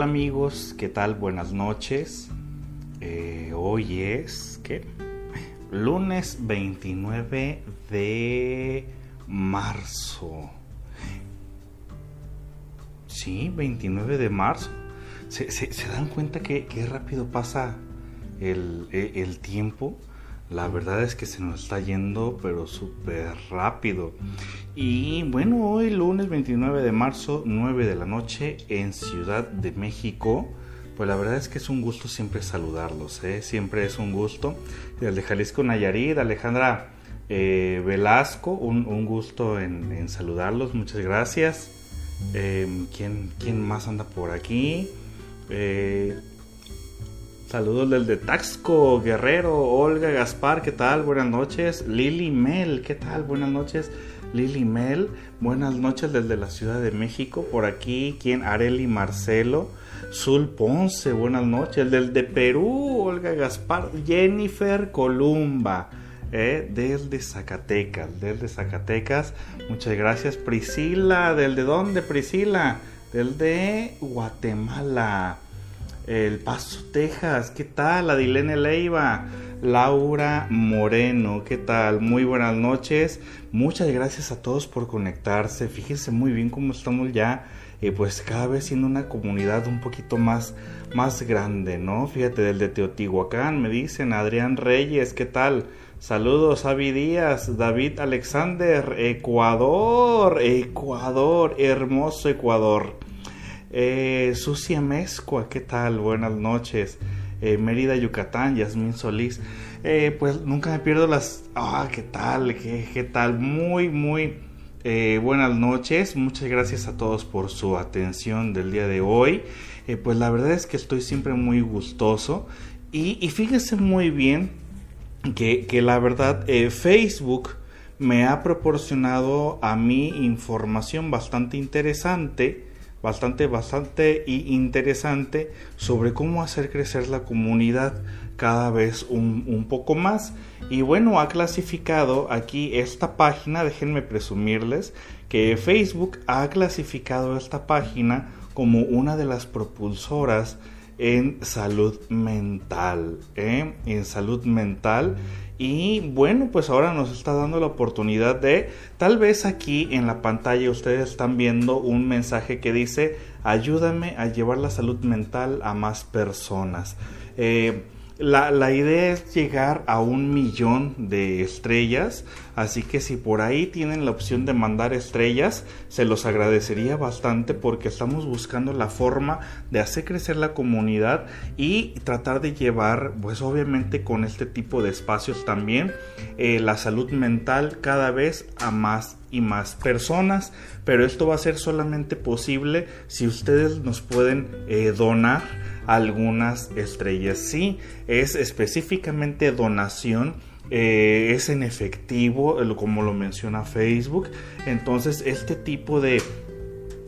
Hola amigos, ¿qué tal? Buenas noches. Eh, hoy es, ¿qué? Lunes 29 de marzo. Sí, 29 de marzo. ¿Se, dan cuenta que, rápido pasa el tiempo? La verdad es que se nos está yendo, pero súper rápido. Y bueno, hoy lunes 29 de marzo, 9 de la noche, en Ciudad de México. Pues la verdad es que es un gusto siempre saludarlos, ¿eh? siempre es un gusto. El de Jalisco Nayarit, Alejandra eh, Velasco, un, gusto en, saludarlos, muchas gracias. Em, ¿quién, ¿quién, más anda por aquí? Eh, Saludos del de Taxco, Guerrero, Olga, Gaspar, ¿qué tal? Buenas noches. Lili Mel, ¿qué tal? Buenas noches. Lili Mel, buenas noches desde la Ciudad de México. Por aquí, ¿quién? Areli Marcelo. Zul Ponce, buenas noches. Del de Perú, Olga Gaspar. Jennifer Columba, eh, desde Zacatecas, desde Zacatecas. Muchas gracias. Priscila, ¿del de dónde, Priscila? Del de Guatemala. El Paso, Texas, ¿qué tal? Adilene Leiva, Laura Moreno, ¿qué tal? Muy buenas noches. Muchas gracias a todos por conectarse. Fíjense muy bien cómo estamos ya, eh, pues cada vez siendo una comunidad un poquito más, más grande, ¿no? Fíjate, del de Teotihuacán, me dicen Adrián Reyes, ¿qué tal? Saludos, Avi Díaz, David Alexander, Ecuador, Ecuador, hermoso Ecuador. Eh, Sucia Mezcua, ¿qué tal? Buenas noches. Eh, Mérida, Yucatán, Yasmín Solís. Eh, pues nunca me pierdo las... Ah, ¿qué tal? ¿Qué, tal? Muy, muy eh, buenas noches. Muchas gracias a todos por su atención del día de hoy. pues la verdad es que estoy siempre muy gustoso. Y, fíjense muy bien que la verdad Facebook me ha proporcionado a mí información bastante interesante bastante, bastante interesante sobre cómo hacer crecer la comunidad cada vez un, un, poco más. Y bueno, ha clasificado aquí esta página, déjenme presumirles que Facebook ha clasificado esta página como una de las propulsoras en salud mental, ¿eh? en salud mental y bueno, pues ahora nos está dando la oportunidad de, tal vez aquí en la pantalla ustedes están viendo un mensaje que dice, ayúdame a llevar la salud mental a más personas. Eh, la, idea es llegar a un millón de estrellas, así que si por ahí tienen la opción de mandar estrellas, se los agradecería bastante porque estamos buscando la forma de hacer crecer la comunidad y tratar de llevar, pues obviamente con este tipo de espacios también, eh, la salud mental cada vez a más y más personas, pero esto va a ser solamente posible si ustedes nos pueden eh, donar algunas estrellas. Sí, es específicamente donación. Eh, es en efectivo, como lo menciona Facebook. Entonces, este tipo de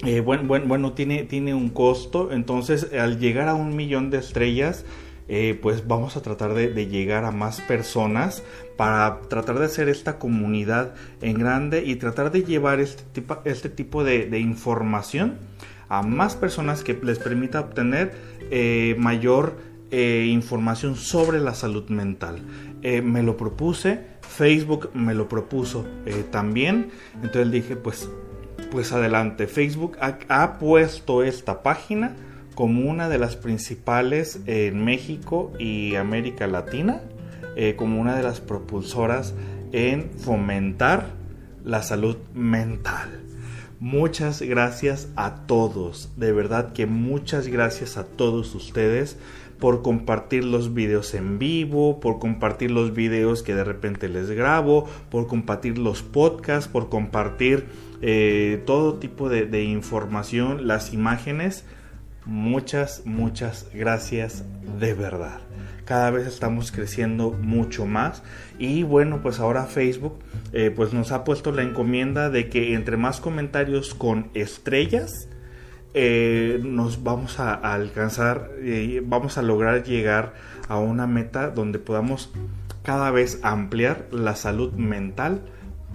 eh, bueno, bueno, bueno, tiene, tiene un costo. Entonces, al llegar a un millón de estrellas, eh, pues vamos a tratar de, llegar a más personas para tratar de hacer esta comunidad en grande y tratar de llevar este este tipo de información a más personas que les permita obtener eh, mayor eh, información sobre la salud mental. Eh, me lo propuse, Facebook me lo propuso también, entonces dije pues, pues adelante, Facebook ha, puesto esta página como una de las principales en México y América Latina, como una de las propulsoras en fomentar la salud mental. Muchas gracias a todos, de verdad que muchas gracias a todos ustedes por compartir los videos en vivo, por compartir los videos que de repente les grabo, por compartir los podcasts, por compartir eh, todo tipo de información, las imágenes. Muchas, muchas gracias de verdad cada vez estamos creciendo mucho más y bueno pues ahora Facebook eh, pues nos ha puesto la encomienda de que entre más comentarios con estrellas eh, nos vamos a, alcanzar eh, vamos a lograr llegar a una meta donde podamos cada vez ampliar la salud mental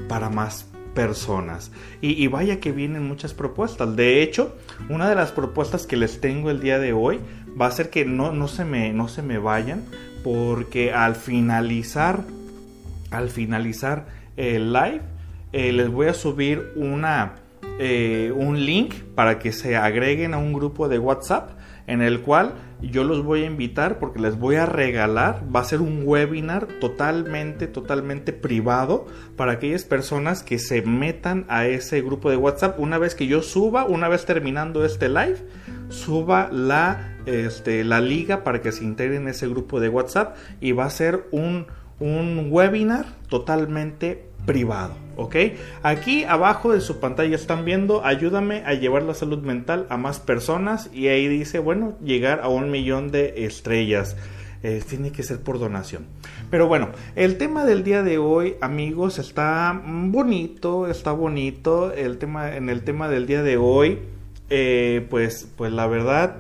para más personas. Y, vaya que vienen muchas propuestas. De hecho, una de las propuestas que les tengo el día de hoy va a ser que no, no, se, me, no se me vayan, porque al finalizar, al finalizar el live, eh, les voy a subir una, eh, un link para que se agreguen a un grupo de WhatsApp en el cual yo los voy a invitar porque les voy a regalar, va a ser un webinar totalmente, totalmente privado para aquellas personas que se metan a ese grupo de WhatsApp. Una vez que yo suba, una vez terminando este live, suba la, este, la liga para que se integren en ese grupo de WhatsApp y va a ser un, un webinar totalmente privado, ¿ok? Aquí abajo de su pantalla están viendo, ayúdame a llevar la salud mental a más personas y ahí dice, bueno, llegar a un millón de estrellas. Eh, tiene que ser por donación. Pero bueno, el tema del día de hoy, amigos, está bonito, está bonito. El tema, en el tema del día de hoy, eh, pues, pues la verdad,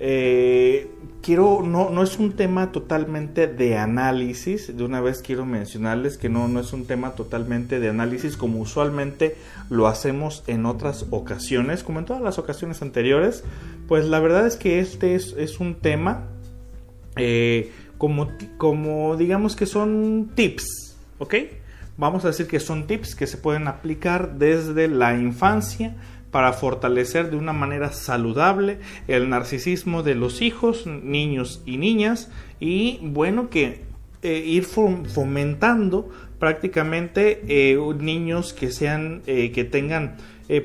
eh, quiero, no, no es un tema totalmente de análisis, de una vez quiero mencionarles que no, no es un tema totalmente de análisis como usualmente lo hacemos en otras ocasiones, como en todas las ocasiones anteriores, pues la verdad es que este es, un tema eh, como, como digamos que son tips, ¿ok? Vamos a decir que son tips que se pueden aplicar desde la infancia, para fortalecer de una manera saludable el narcisismo de los hijos, niños y niñas y bueno que eh, ir fomentando prácticamente eh, niños que sean eh, que tengan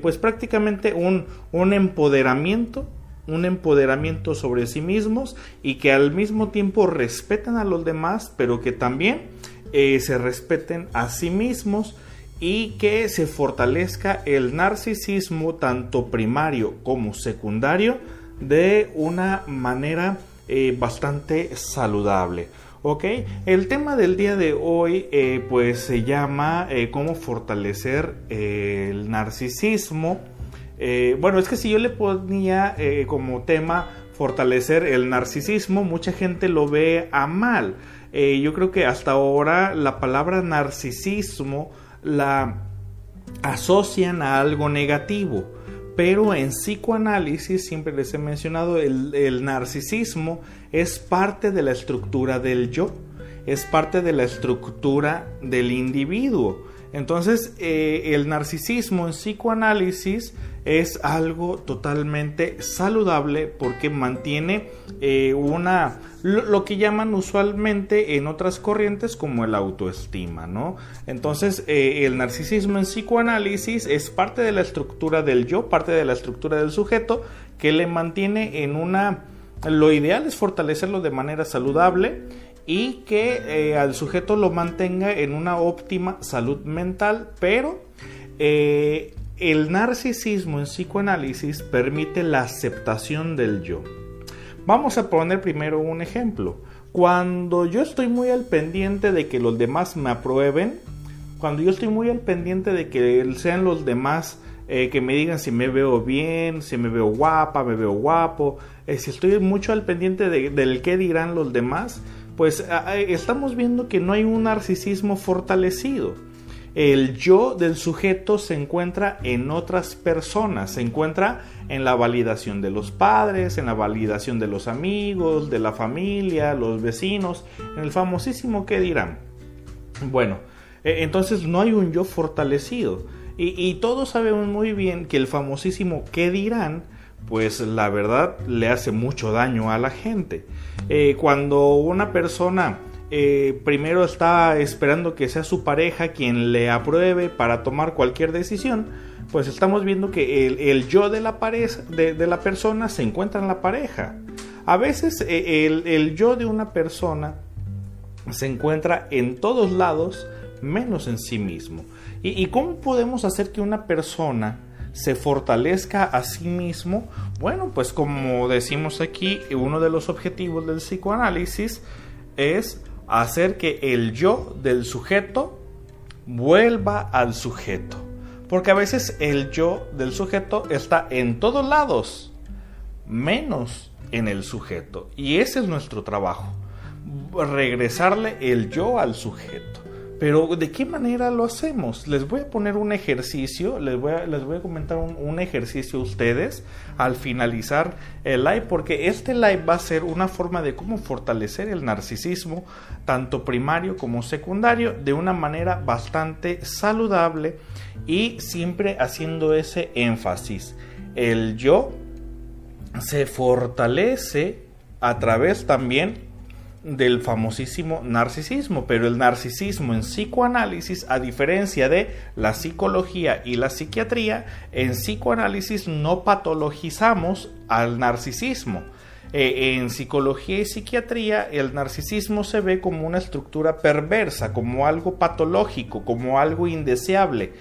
pues prácticamente un, un empoderamiento un empoderamiento sobre sí mismos y que al mismo tiempo respeten a los demás pero que también se respeten a sí mismos y que se fortalezca el narcisismo tanto primario como secundario de una manera eh, bastante saludable. ¿Ok? El tema del día de hoy eh, pues se llama eh, cómo fortalecer el narcisismo. bueno, es que si yo le ponía como tema fortalecer el narcisismo, mucha gente lo ve a mal. yo creo que hasta ahora la palabra narcisismo la asocian a algo negativo. Pero en psicoanálisis, siempre les he mencionado, el, narcisismo es parte de la estructura del yo, es parte de la estructura del individuo. Entonces, eh, el narcisismo en psicoanálisis es algo totalmente saludable porque mantiene eh, una lo, que llaman usualmente en otras corrientes como el autoestima, ¿no? Entonces eh, el narcisismo en psicoanálisis es parte de la estructura del yo, parte de la estructura del sujeto que le mantiene en una lo ideal es fortalecerlo de manera saludable y que eh, al sujeto lo mantenga en una óptima salud mental, pero el narcisismo en psicoanálisis permite la aceptación del yo. Vamos a poner primero un ejemplo. Cuando yo estoy muy al pendiente de que los demás me aprueben, cuando yo estoy muy al pendiente de que sean los demás eh, que me digan si me veo bien, si me veo guapa, me veo guapo, eh, si estoy mucho al pendiente del qué dirán los demás, pues estamos viendo que no hay un narcisismo fortalecido el yo del sujeto se encuentra en otras personas, se encuentra en la validación de los padres, en la validación de los amigos, de la familia, los vecinos, en el famosísimo qué dirán. Bueno, e, entonces no hay un yo fortalecido. Y, todos sabemos muy bien que el famosísimo qué dirán, pues la verdad le hace mucho daño a la gente. Eh, cuando una persona eh, primero está esperando que sea su pareja quien le apruebe para tomar cualquier decisión, pues estamos viendo que el, yo de la, de, la persona se encuentra en la pareja. A veces eh, el, yo de una persona se encuentra en todos lados menos en sí mismo. ¿Y, ¿Y, cómo podemos hacer que una persona se fortalezca a sí mismo? Bueno, pues como decimos aquí, uno de los objetivos del psicoanálisis es hacer que el yo del sujeto vuelva al sujeto. Porque a veces el yo del sujeto está en todos lados, menos en el sujeto. Y ese es nuestro trabajo, regresarle el yo al sujeto. Pero ¿de qué manera lo hacemos? Les voy a poner un ejercicio, les voy a, les voy a comentar un, ejercicio a ustedes al finalizar el live, porque este live va a ser una forma de cómo fortalecer el narcisismo, tanto primario como secundario, de una manera bastante saludable y siempre haciendo ese énfasis. El yo se fortalece a través también del famosísimo narcisismo, pero el narcisismo en psicoanálisis, a diferencia de la psicología y la psiquiatría, en psicoanálisis no patologizamos al narcisismo. Eh, en psicología y psiquiatría el narcisismo se ve como una estructura perversa, como algo patológico, como algo indeseable.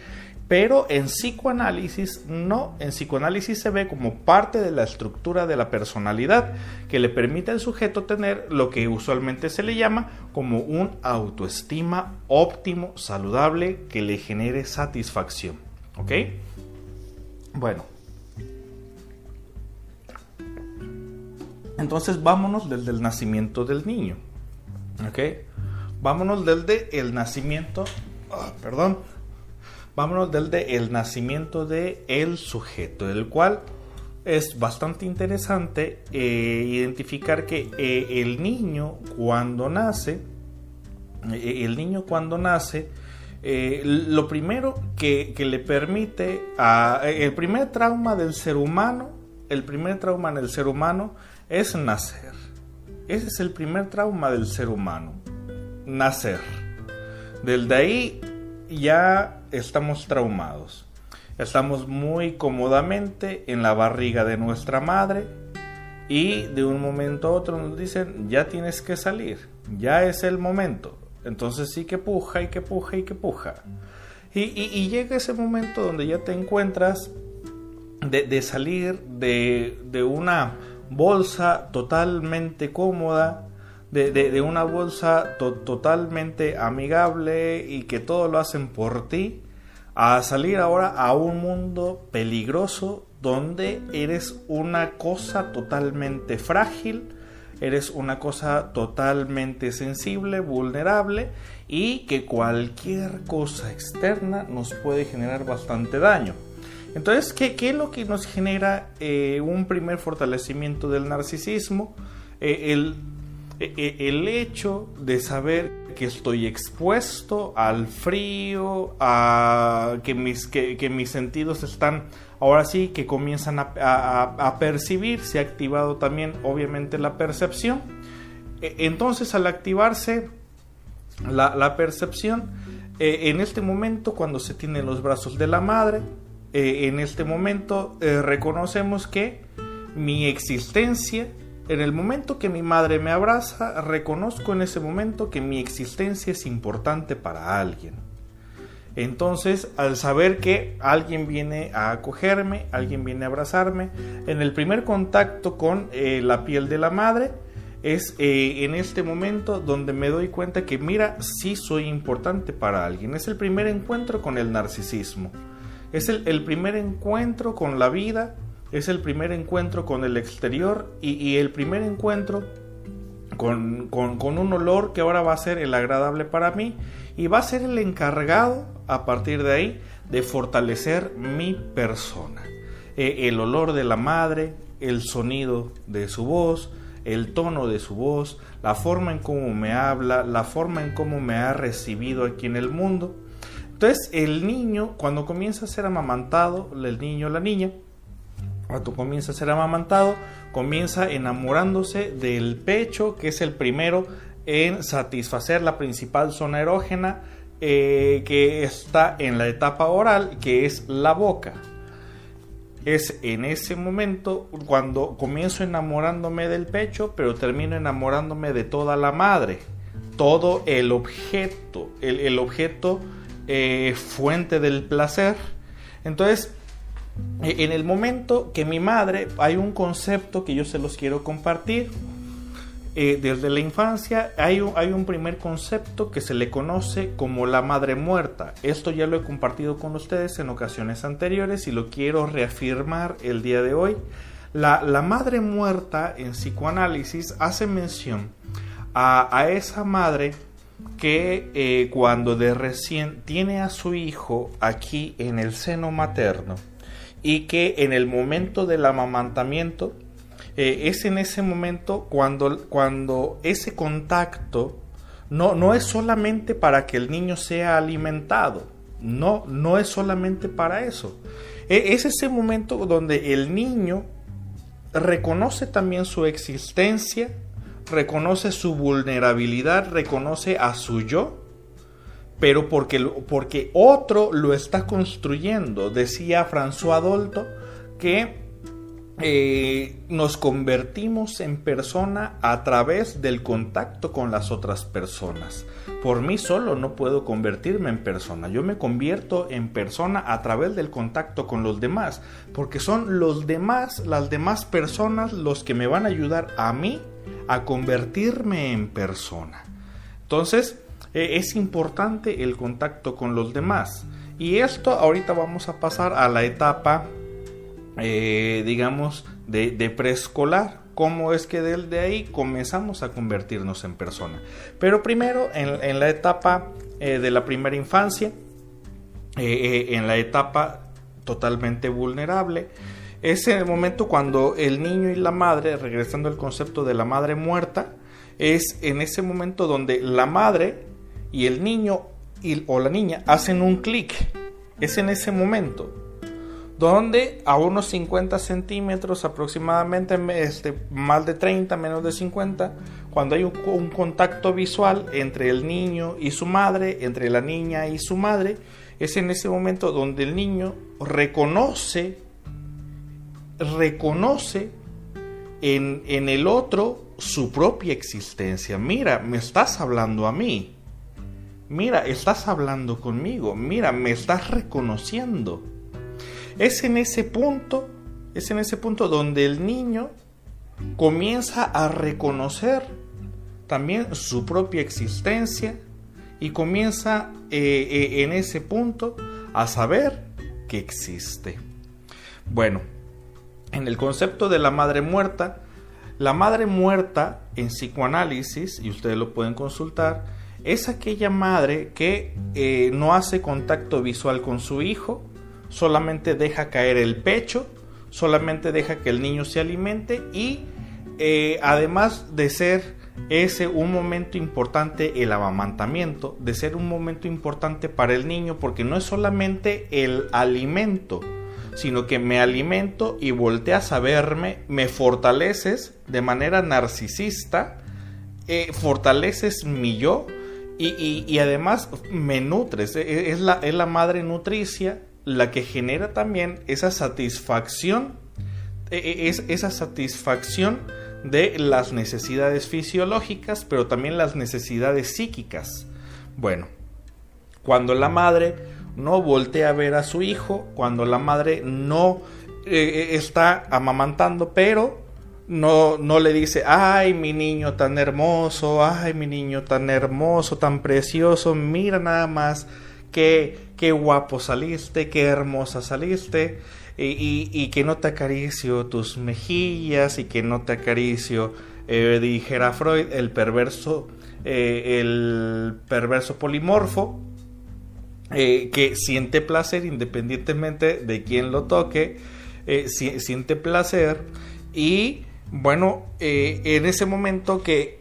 Pero en psicoanálisis no, en psicoanálisis se ve como parte de la estructura de la personalidad que le permite al sujeto tener lo que usualmente se le llama como un autoestima óptimo, saludable, que le genere satisfacción. ¿Ok? Bueno. Entonces vámonos desde el nacimiento del niño. ¿Ok? Vámonos desde el nacimiento, ah, perdón, vámonos del de el nacimiento de el sujeto, del cual es bastante interesante eh, identificar que eh, el niño cuando nace, eh, el niño cuando nace, lo primero que, que le permite, a, el primer trauma del ser humano, el primer trauma en el ser humano es nacer. Ese es el primer trauma del ser humano, nacer. Del de ahí ya estamos traumados. Estamos muy cómodamente en la barriga de nuestra madre y de un momento a otro nos dicen, ya tienes que salir, ya es el momento. Entonces sí que puja y que puja y que puja. Y, llega ese momento donde ya te encuentras de, salir de, de, una bolsa totalmente cómoda, de, una bolsa totalmente amigable y que todo lo hacen por ti, a salir ahora a un mundo peligroso donde eres una cosa totalmente frágil, eres una cosa totalmente sensible, vulnerable y que cualquier cosa externa nos puede generar bastante daño. Entonces, ¿qué, es lo que nos genera eh, un primer fortalecimiento del narcisismo? Eh, el e, e, el hecho de saber que estoy expuesto al frío, a que mis, que, mis sentidos están ahora sí que comienzan a, percibir, se ha activado también obviamente la percepción. E, entonces al activarse la, percepción, en este momento cuando se tiene los brazos de la madre, en este momento eh, reconocemos que mi existencia en el momento que mi madre me abraza, reconozco en ese momento que mi existencia es importante para alguien. Entonces, al saber que alguien viene a acogerme, alguien viene a abrazarme, en el primer contacto con eh, la piel de la madre, es eh, en este momento donde me doy cuenta que, mira, sí soy importante para alguien. Es el primer encuentro con el narcisismo. Es el primer encuentro con la vida, es el primer encuentro con el exterior y, el primer encuentro con, un olor que ahora va a ser el agradable para mí y va a ser el encargado a partir de ahí de fortalecer mi persona. E, el olor de la madre, el sonido de su voz, el tono de su voz, la forma en cómo me habla, la forma en cómo me ha recibido aquí en el mundo. Entonces el niño, cuando comienza a ser amamantado, el niño o la niña, cuando comienza a ser amamantado, comienza enamorándose del pecho, que es el primero en satisfacer la principal zona erógena eh, que está en la etapa oral, que es la boca. Es en ese momento cuando comienzo enamorándome del pecho, pero termino enamorándome de toda la madre, todo el objeto, el, objeto eh, fuente del placer. Entonces, en el momento que mi madre, hay un concepto que yo se los quiero compartir. Eh, desde la infancia hay un, primer concepto que se le conoce como la madre muerta. Esto ya lo he compartido con ustedes en ocasiones anteriores y lo quiero reafirmar el día de hoy. La, madre muerta en psicoanálisis hace mención a, a esa madre que eh, cuando de recién tiene a su hijo aquí en el seno materno y que en el momento del amamantamiento eh, es en ese momento cuando, cuando ese contacto no, no es solamente para que el niño sea alimentado, no, no es solamente para eso. E, es ese momento donde el niño reconoce también su existencia, reconoce su vulnerabilidad, reconoce a su yo, pero porque, porque otro lo está construyendo. Decía François Dolto que eh, nos convertimos en persona a través del contacto con las otras personas. Por mí solo no puedo convertirme en persona. Yo me convierto en persona a través del contacto con los demás, porque son los demás, las demás personas los que me van a ayudar a mí a convertirme en persona. Entonces, e, es importante el contacto con los demás. Y esto ahorita vamos a pasar a la etapa eh, digamos, de, preescolar. ¿Cómo es que desde ahí comenzamos a convertirnos en persona? Pero primero, en, la etapa eh, de la primera infancia, eh, en la etapa totalmente vulnerable, es el momento cuando el niño y la madre, regresando al concepto de la madre muerta, es en ese momento donde la madre y el niño o la niña hacen un clic. Es en ese momento donde a unos 50 centímetros aproximadamente, este, más de 30, menos de 50, cuando hay un, contacto visual entre el niño y su madre, entre la niña y su madre, es en ese momento donde el niño reconoce, reconoce en, en el otro su propia existencia. Mira, me estás hablando a mí. Mira, estás hablando conmigo. Mira, me estás reconociendo es en ese punto, es en ese punto donde el niño comienza a reconocer también su propia existencia y comienza eh, eh, en ese punto a saber que existe. Bueno, en el concepto de la madre muerta, la madre muerta en psicoanálisis, y ustedes lo pueden consultar, es aquella madre que eh, no hace contacto visual con su hijo, solamente deja caer el pecho, solamente deja que el niño se alimente y eh, además de ser ese un momento importante el amamantamiento, de ser un momento importante para el niño porque no es solamente el alimento, sino que me alimento y volteas a verme, me fortaleces de manera narcisista, eh, fortaleces mi yo y, además me nutres, es la, es la madre nutricia la que genera también esa satisfacción, e, e, es esa satisfacción de las necesidades fisiológicas, pero también las necesidades psíquicas. Bueno, cuando la madre no voltea a ver a su hijo, cuando la madre no eh, eh, está amamantando, pero no, no le dice, ay, mi niño tan hermoso, ay, mi niño tan hermoso, tan precioso, mira nada más qué, guapo saliste, qué hermosa saliste, y, que no te acaricio tus mejillas y que no te acaricio, eh, dijera Freud, el perverso, eh, el perverso polimorfo, eh, que siente placer independientemente de quién lo toque, siente placer y bueno, en ese momento que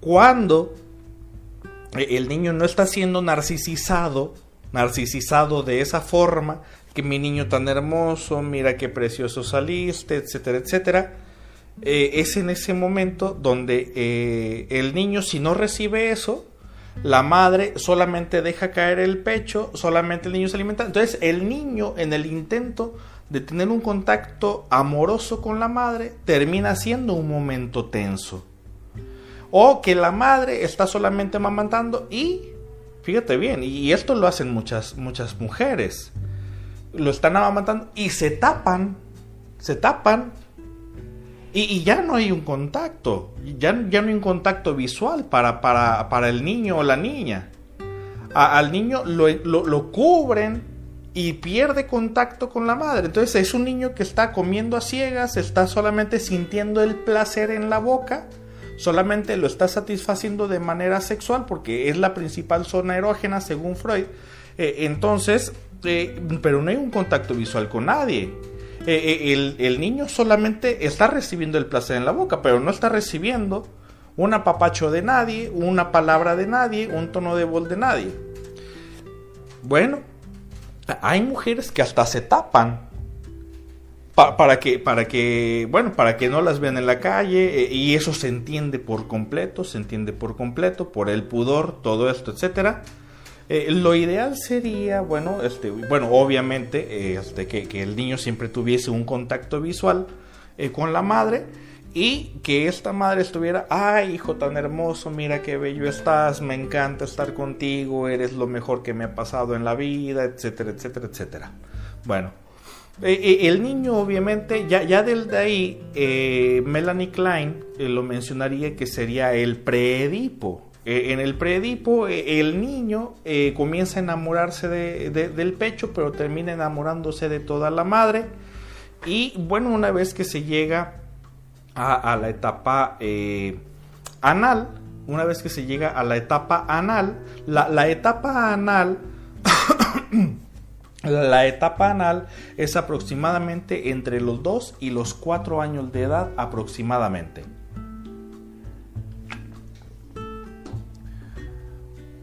cuando el niño no está siendo narcisizado, narcisizado de esa forma, que mi niño tan hermoso, mira qué precioso saliste, etcétera, etcétera. Eh, es en ese momento donde eh, el niño, si no recibe eso, la madre solamente deja caer el pecho, solamente el niño se alimenta. Entonces el niño en el intento de tener un contacto amoroso con la madre termina siendo un momento tenso. O que la madre está solamente amamantando y, fíjate bien, y esto lo hacen muchas, muchas mujeres. Lo están amamantando y se tapan, se tapan y, ya no hay un contacto, ya, ya no hay un contacto visual para, para, el niño o la niña. al niño lo, lo, cubren y pierde contacto con la madre. Entonces es un niño que está comiendo a ciegas, está solamente sintiendo el placer en la boca solamente lo está satisfaciendo de manera sexual porque es la principal zona erógena según Freud. Eh, entonces, eh, pero no hay un contacto visual con nadie. Eh, el, el, niño solamente está recibiendo el placer en la boca, pero no está recibiendo un apapacho de nadie, una palabra de nadie, un tono de voz de nadie. Bueno, hay mujeres que hasta se tapan para que para que bueno para que no las vean en la calle eh, y eso se entiende por completo se entiende por completo por el pudor todo esto etcétera. Eh, lo ideal sería bueno este bueno obviamente este que, el niño siempre tuviese un contacto visual eh, con la madre y que esta madre estuviera, ay hijo tan hermoso, mira qué bello estás, me encanta estar contigo, eres lo mejor que me ha pasado en la vida, etcétera, etcétera, etcétera. Bueno, eh, eh, el niño obviamente, ya, ya de ahí, eh, Melanie Klein lo mencionaría que sería el preedipo. en el preedipo, el niño comienza a enamorarse de, del pecho, pero termina enamorándose de toda la madre. Y bueno, una vez que se llega a, la etapa eh, anal, una vez que se llega a la etapa anal, la, etapa anal, la etapa anal es aproximadamente entre los 2 y los 4 años de edad aproximadamente.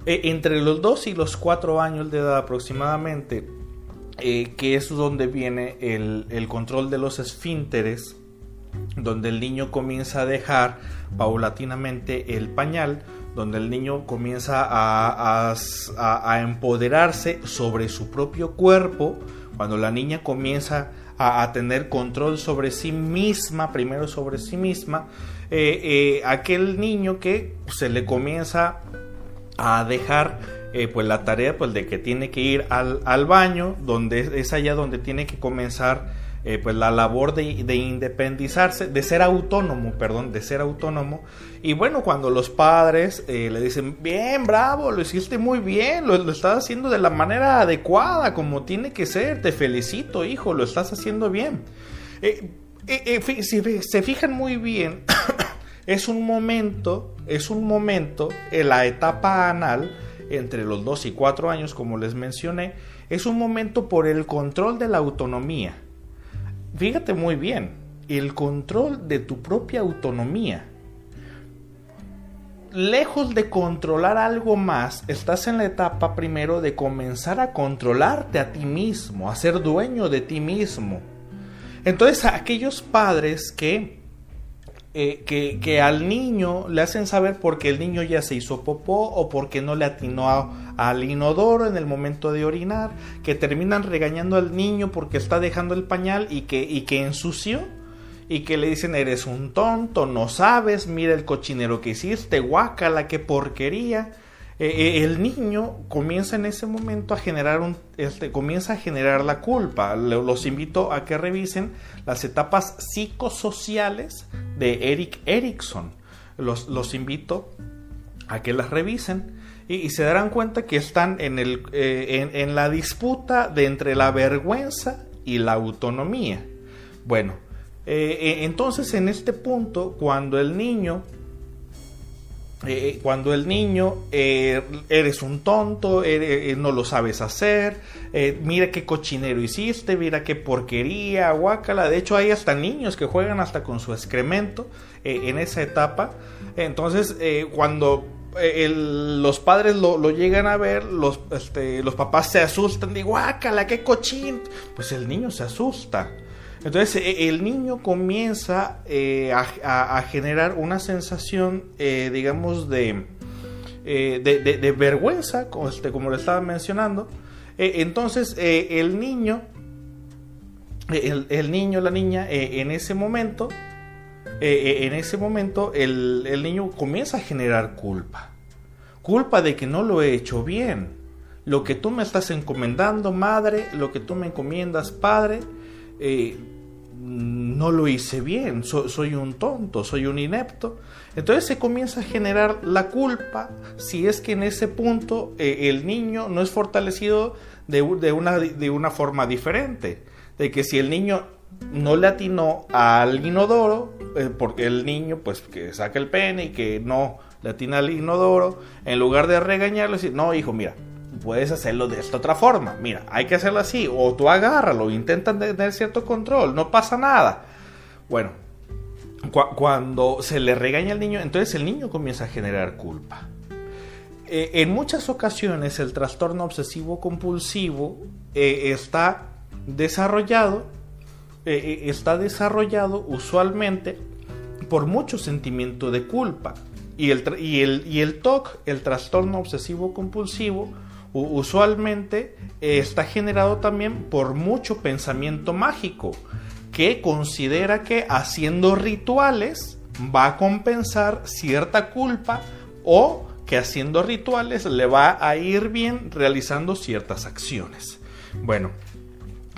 E, entre los 2 y los 4 años de edad aproximadamente, eh, que es donde viene el, el control de los esfínteres, donde el niño comienza a dejar paulatinamente el pañal, donde el niño comienza a, empoderarse sobre su propio cuerpo, cuando la niña comienza a, tener control sobre sí misma, primero sobre sí misma, eh, eh, aquel niño que se le comienza a dejar eh, pues la tarea pues de que tiene que ir al, al baño, donde es allá donde tiene que comenzar eh, pues la labor de, independizarse, de ser autónomo, perdón, de ser autónomo. Y bueno, cuando los padres eh, le dicen, bien, bravo, lo hiciste muy bien, lo, estás haciendo de la manera adecuada, como tiene que ser, te felicito, hijo, lo estás haciendo bien. Eh, si se fijan muy bien, es un momento, es un momento en la etapa anal, entre los 2 y 4 años, como les mencioné, es un momento por el control de la autonomía fíjate muy bien, el control de tu propia autonomía. Lejos de controlar algo más, estás en la etapa primero de comenzar a controlarte a ti mismo, a ser dueño de ti mismo. Entonces, aquellos padres que eh, que, al niño le hacen saber porque el niño ya se hizo popó o porque no le atinó al inodoro en el momento de orinar, que terminan regañando al niño porque está dejando el pañal y que, y que ensució y que le dicen eres un tonto, no sabes, mira el cochinero que hiciste, guácala, qué porquería. Eh, eh, el niño comienza en ese momento a generar un, este, comienza a generar la culpa. Los invito a que revisen las etapas psicosociales de Eric Erickson. Los, invito a que las revisen y, se darán cuenta que están eh, en, la disputa de entre la vergüenza y la autonomía. Bueno, entonces en este punto, cuando el niño eh, cuando el niño eh, eres un tonto, eh, no lo sabes hacer, mira qué cochinero hiciste, mira qué porquería, guácala. De hecho, hay hasta niños que juegan hasta con su excremento en esa etapa. Entonces, cuando los padres lo, llegan a ver, los, este, papás se asustan, digo, guácala, qué cochín. Pues el niño se asusta. Entonces e, el niño comienza eh, a, generar una sensación, eh, digamos, de, eh, de, vergüenza, como, este, lo estaba mencionando. entonces el niño, el, niño, la niña, en ese momento, en ese momento el, el niño comienza a generar culpa. Culpa de que no lo he hecho bien. Lo que tú me estás encomendando, madre, lo que tú me encomiendas, padre, eh, no lo hice bien, soy un tonto, soy un inepto. Entonces se comienza a generar la culpa si es que en ese punto eh, el niño no es fortalecido de, una, de una forma diferente. De que si el niño no le atinó al inodoro, eh, porque el niño pues que saca el pene y que no le atina al inodoro, en lugar de regañarle, decir, no hijo, mira, puedes hacerlo de esta otra forma, mira, hay que hacerlo así, o tú agárralo, intentan tener cierto control, no pasa nada. Bueno, cuando se le regaña al niño, entonces el niño comienza a generar culpa. Eh, en muchas ocasiones el trastorno obsesivo compulsivo eh, está desarrollado eh, está desarrollado usualmente por mucho sentimiento de culpa. Y el, y el, y el TOC, el trastorno obsesivo compulsivo, usualmente está generado también por mucho pensamiento mágico, que considera que haciendo rituales va a compensar cierta culpa o que haciendo rituales le va a ir bien realizando ciertas acciones. Bueno,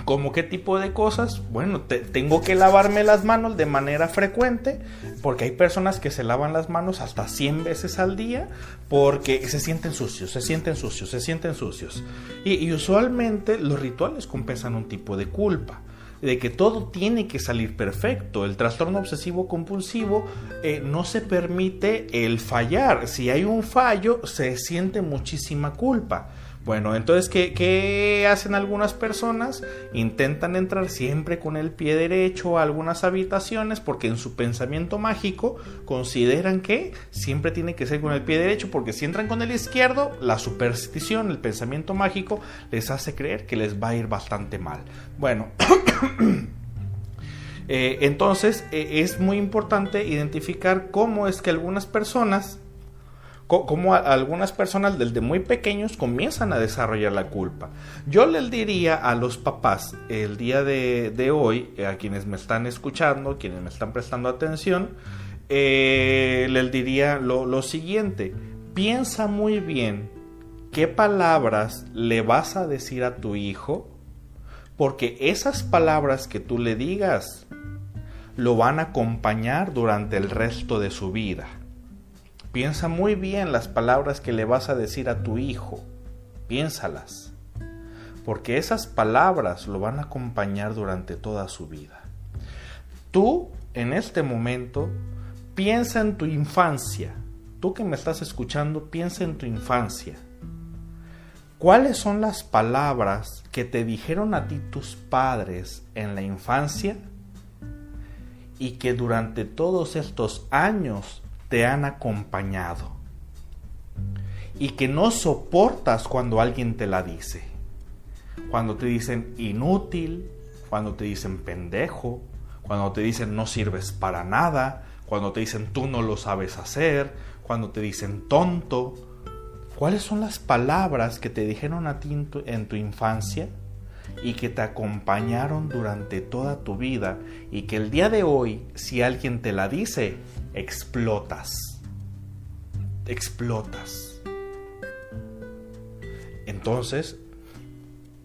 ¿Cómo qué tipo de cosas? Bueno, tengo que lavarme las manos de manera frecuente, porque hay personas que se lavan las manos hasta 100 veces al día, porque se sienten sucios, se sienten sucios, se sienten sucios. Y, usualmente los rituales compensan un tipo de culpa de que todo tiene que salir perfecto. El trastorno obsesivo compulsivo eh, no se permite el fallar. Si hay un fallo, se siente muchísima culpa. Bueno, entonces, ¿qué, hacen algunas personas? Intentan entrar siempre con el pie derecho a algunas habitaciones porque en su pensamiento mágico consideran que siempre tiene que ser con el pie derecho porque si entran con el izquierdo, la superstición, el pensamiento mágico les hace creer que les va a ir bastante mal. Bueno. Eh, entonces eh, es muy importante identificar cómo es que algunas personas como algunas personas desde muy pequeños comienzan a desarrollar la culpa. Yo les diría a los papás el día de, hoy, eh, a quienes me están escuchando, quienes me están prestando atención, eh, les diría lo, lo siguiente, piensa muy bien qué palabras le vas a decir a tu hijo, porque esas palabras que tú le digas lo van a acompañar durante el resto de su vida. Piensa muy bien las palabras que le vas a decir a tu hijo. Piénsalas. Porque esas palabras lo van a acompañar durante toda su vida. Tú, en este momento, piensa en tu infancia. Tú que me estás escuchando, piensa en tu infancia. ¿Cuáles son las palabras que te dijeron a ti tus padres en la infancia y que durante todos estos años te han acompañado y que no soportas cuando alguien te la dice. Cuando te dicen inútil, cuando te dicen pendejo, cuando te dicen no sirves para nada, cuando te dicen tú no lo sabes hacer, cuando te dicen tonto. ¿Cuáles son las palabras que te dijeron a ti en tu, en tu infancia y que te acompañaron durante toda tu vida y que el día de hoy, si alguien te la dice, explotas. Explotas. Entonces,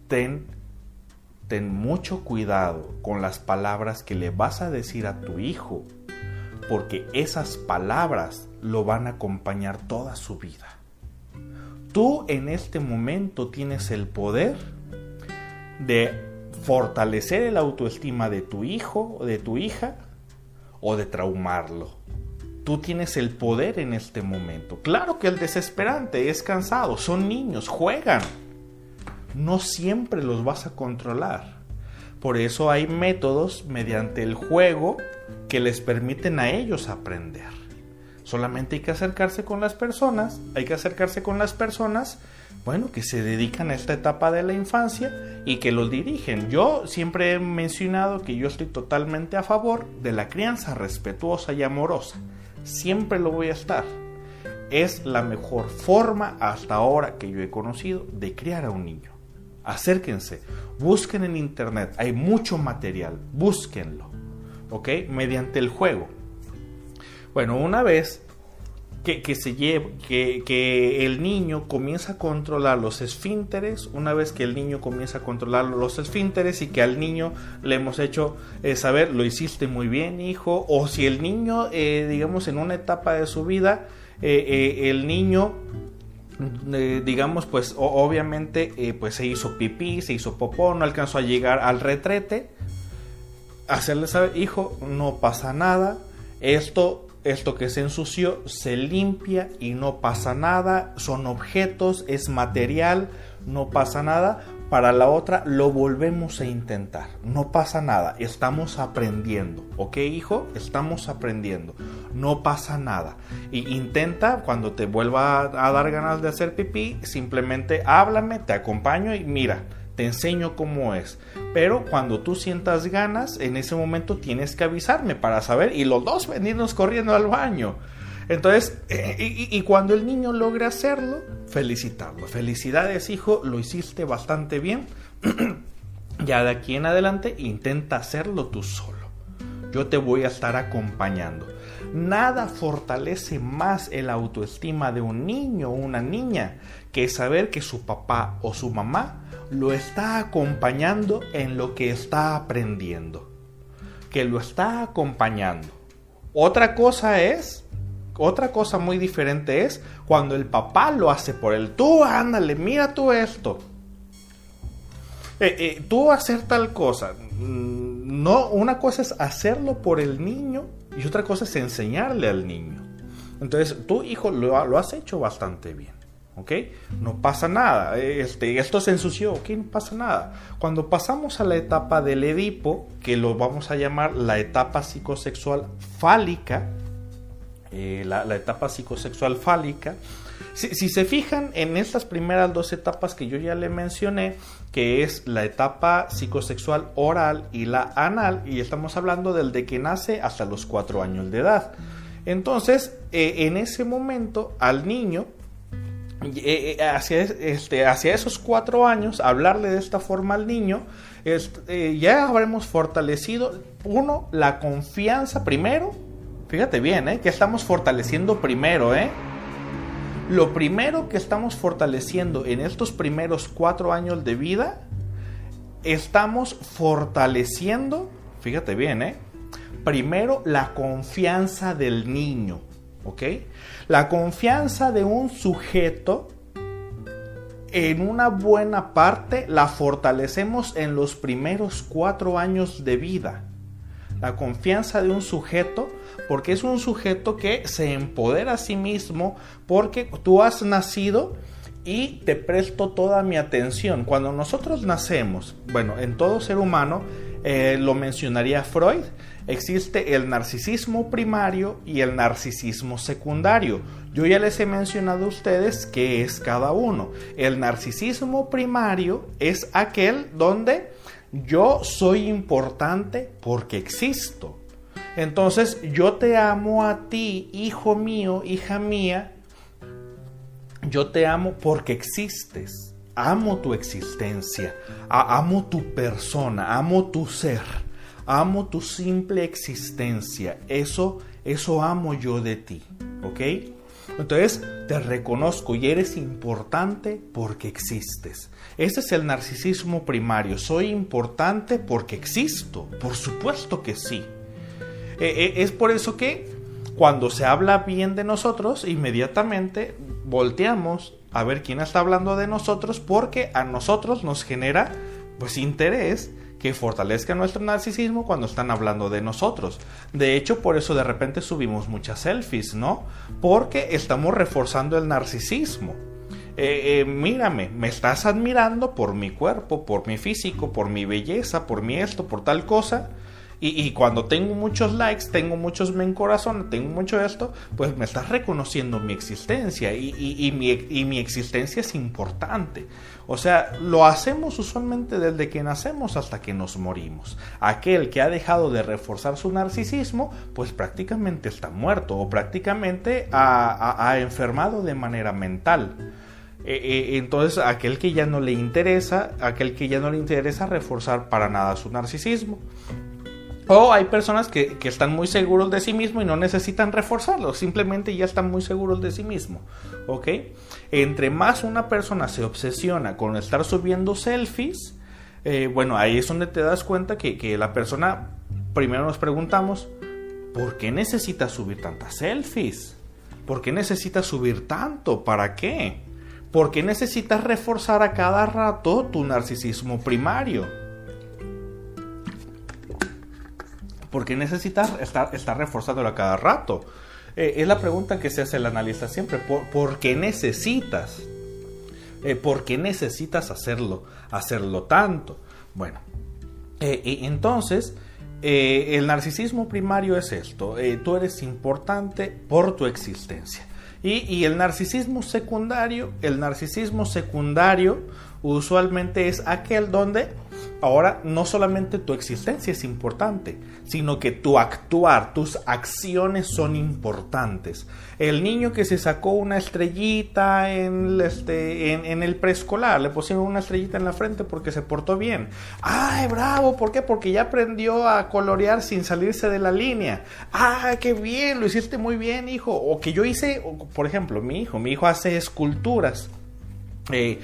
ten, ten mucho cuidado con las palabras que le vas a decir a tu hijo, porque esas palabras lo van a acompañar toda su vida. Tú en este momento tienes el poder de fortalecer el autoestima de tu hijo o de tu hija o de traumarlo. Tú tienes el poder en este momento. Claro que el desesperante es cansado, son niños, juegan. No siempre los vas a controlar. Por eso hay métodos mediante el juego que les permiten a ellos aprender. Solamente hay que acercarse con las personas, hay que acercarse con las personas bueno, que se dedican a esta etapa de la infancia y que los dirigen. Yo siempre he mencionado que yo estoy totalmente a favor de la crianza respetuosa y amorosa. Siempre lo voy a estar. Es la mejor forma hasta ahora que yo he conocido de criar a un niño. Acérquense, busquen en internet, hay mucho material, búsquenlo, ¿ok? Mediante el juego. Bueno, una vez que, se lleve, que, que, el niño comienza a controlar los esfínteres, una vez que el niño comienza a controlar los esfínteres y que al niño le hemos hecho eh, saber, lo hiciste muy bien, hijo, o si el niño, eh, digamos, en una etapa de su vida, eh, el niño digamos pues obviamente pues se hizo pipí se hizo popó no alcanzó a llegar al retrete hacerle saber, hijo, no pasa nada, esto, esto que se ensució se limpia y no pasa nada, son objetos, es material, no pasa nada. Para la otra lo volvemos a intentar, no pasa nada, estamos aprendiendo, ¿ok hijo? Estamos aprendiendo, no pasa nada. Y intenta, cuando te vuelva a dar ganas de hacer pipí, simplemente háblame, te acompaño y mira, te enseño cómo es. Pero cuando tú sientas ganas, en ese momento tienes que avisarme para saber y los dos venirnos corriendo al baño. Entonces, eh, y, cuando el niño logre hacerlo, felicitarlo. Felicidades, hijo, lo hiciste bastante bien. ya de aquí en adelante, intenta hacerlo tú solo. Yo te voy a estar acompañando. Nada fortalece más el autoestima de un niño o una niña que saber que su papá o su mamá lo está acompañando en lo que está aprendiendo. Que lo está acompañando. Otra cosa es, otra cosa muy diferente es cuando el papá lo hace por él. Tú ándale, mira tú esto. Eh, eh, tú hacer tal cosa. Mm, no, una cosa es hacerlo por el niño y otra cosa es enseñarle al niño. Entonces, tu hijo lo, lo has hecho bastante bien. ¿Ok? No pasa nada, este, esto se ensució. No pasa nada. Cuando pasamos a la etapa del Edipo, que lo vamos a llamar la etapa psicosexual fálica, eh, la, etapa psicosexual fálica, si, si, se fijan en estas primeras dos etapas que yo ya le mencioné, que es la etapa psicosexual oral y la anal, y estamos hablando del de que nace hasta los cuatro años de edad. Entonces, eh, en ese momento, al niño eh, eh, hacia, este, hacia esos cuatro años, hablarle de esta forma al niño, eh, ya habremos fortalecido, uno, la confianza primero, fíjate bien, que estamos fortaleciendo primero, ¿eh? Lo primero que estamos fortaleciendo en estos primeros cuatro años de vida, estamos fortaleciendo, fíjate bien, ¿eh? Primero la confianza del niño. La confianza de un sujeto en una buena parte la fortalecemos en los primeros cuatro años de vida. La confianza de un sujeto porque es un sujeto que se empodera a sí mismo porque tú has nacido y te presto toda mi atención. Cuando nosotros nacemos, bueno, en todo ser humano, eh, lo mencionaría Freud, existe el narcisismo primario y el narcisismo secundario. Yo ya les he mencionado a ustedes qué es cada uno. El narcisismo primario es aquel donde yo soy importante porque existo. Entonces yo te amo a ti, hijo mío, hija mía. Yo te amo porque existes. Amo tu existencia. Amo tu persona. Amo tu ser amo tu simple existencia, eso, eso amo yo de ti, ¿ok? Entonces te reconozco y eres importante porque existes. Ese es el narcisismo primario. Soy importante porque existo. Por supuesto que sí. E, e, es por eso que cuando se habla bien de nosotros, inmediatamente volteamos a ver quién está hablando de nosotros porque a nosotros nos genera pues interés que fortalezca nuestro narcisismo cuando están hablando de nosotros. De hecho, por eso de repente subimos muchas selfies, ¿no? Porque estamos reforzando el narcisismo. Eh, eh, mírame, me estás admirando por mi cuerpo, por mi físico, por mi belleza, por mi esto, por tal cosa. Y, cuando tengo muchos likes, tengo muchos me corazón, tengo mucho esto, pues me estás reconociendo mi existencia y, y, mi, y mi existencia es importante. O sea, lo hacemos usualmente desde que nacemos hasta que nos morimos. Aquel que ha dejado de reforzar su narcisismo, pues prácticamente está muerto o prácticamente ha, enfermado de manera mental. Eh, eh, entonces, aquel que ya no le interesa, aquel que ya no le interesa reforzar para nada su narcisismo. O hay personas que, están muy seguros de sí mismo y no necesitan reforzarlo, simplemente ya están muy seguros de sí mismo. ¿Ok? Entre más una persona se obsesiona con estar subiendo selfies, eh, bueno, ahí es donde te das cuenta que, que la persona, primero nos preguntamos, ¿por qué necesita subir tantas selfies? ¿Por qué necesitas subir tanto? ¿Para qué? ¿Por qué necesitas reforzar a cada rato tu narcisismo primario? Porque necesitas estar, estar reforzándolo a cada rato. Eh, es la pregunta que se hace el analista siempre. ¿Por, qué necesitas? Eh, ¿Por qué necesitas hacerlo? Hacerlo tanto. Bueno, eh, entonces, el narcisismo primario es esto. tú eres importante por tu existencia. Y, y, el narcisismo secundario, el narcisismo secundario usualmente es aquel donde ahora no solamente tu existencia es importante, sino que tu actuar, tus acciones son importantes. El niño que se sacó una estrellita en, este, en, el preescolar, le pusieron una estrellita en la frente porque se portó bien. ¡Ay, bravo! ¿Por qué? Porque ya aprendió a colorear sin salirse de la línea. ¡Ah, qué bien! Lo hiciste muy bien, hijo. O que yo hice, por ejemplo, mi hijo, mi hijo hace esculturas eh,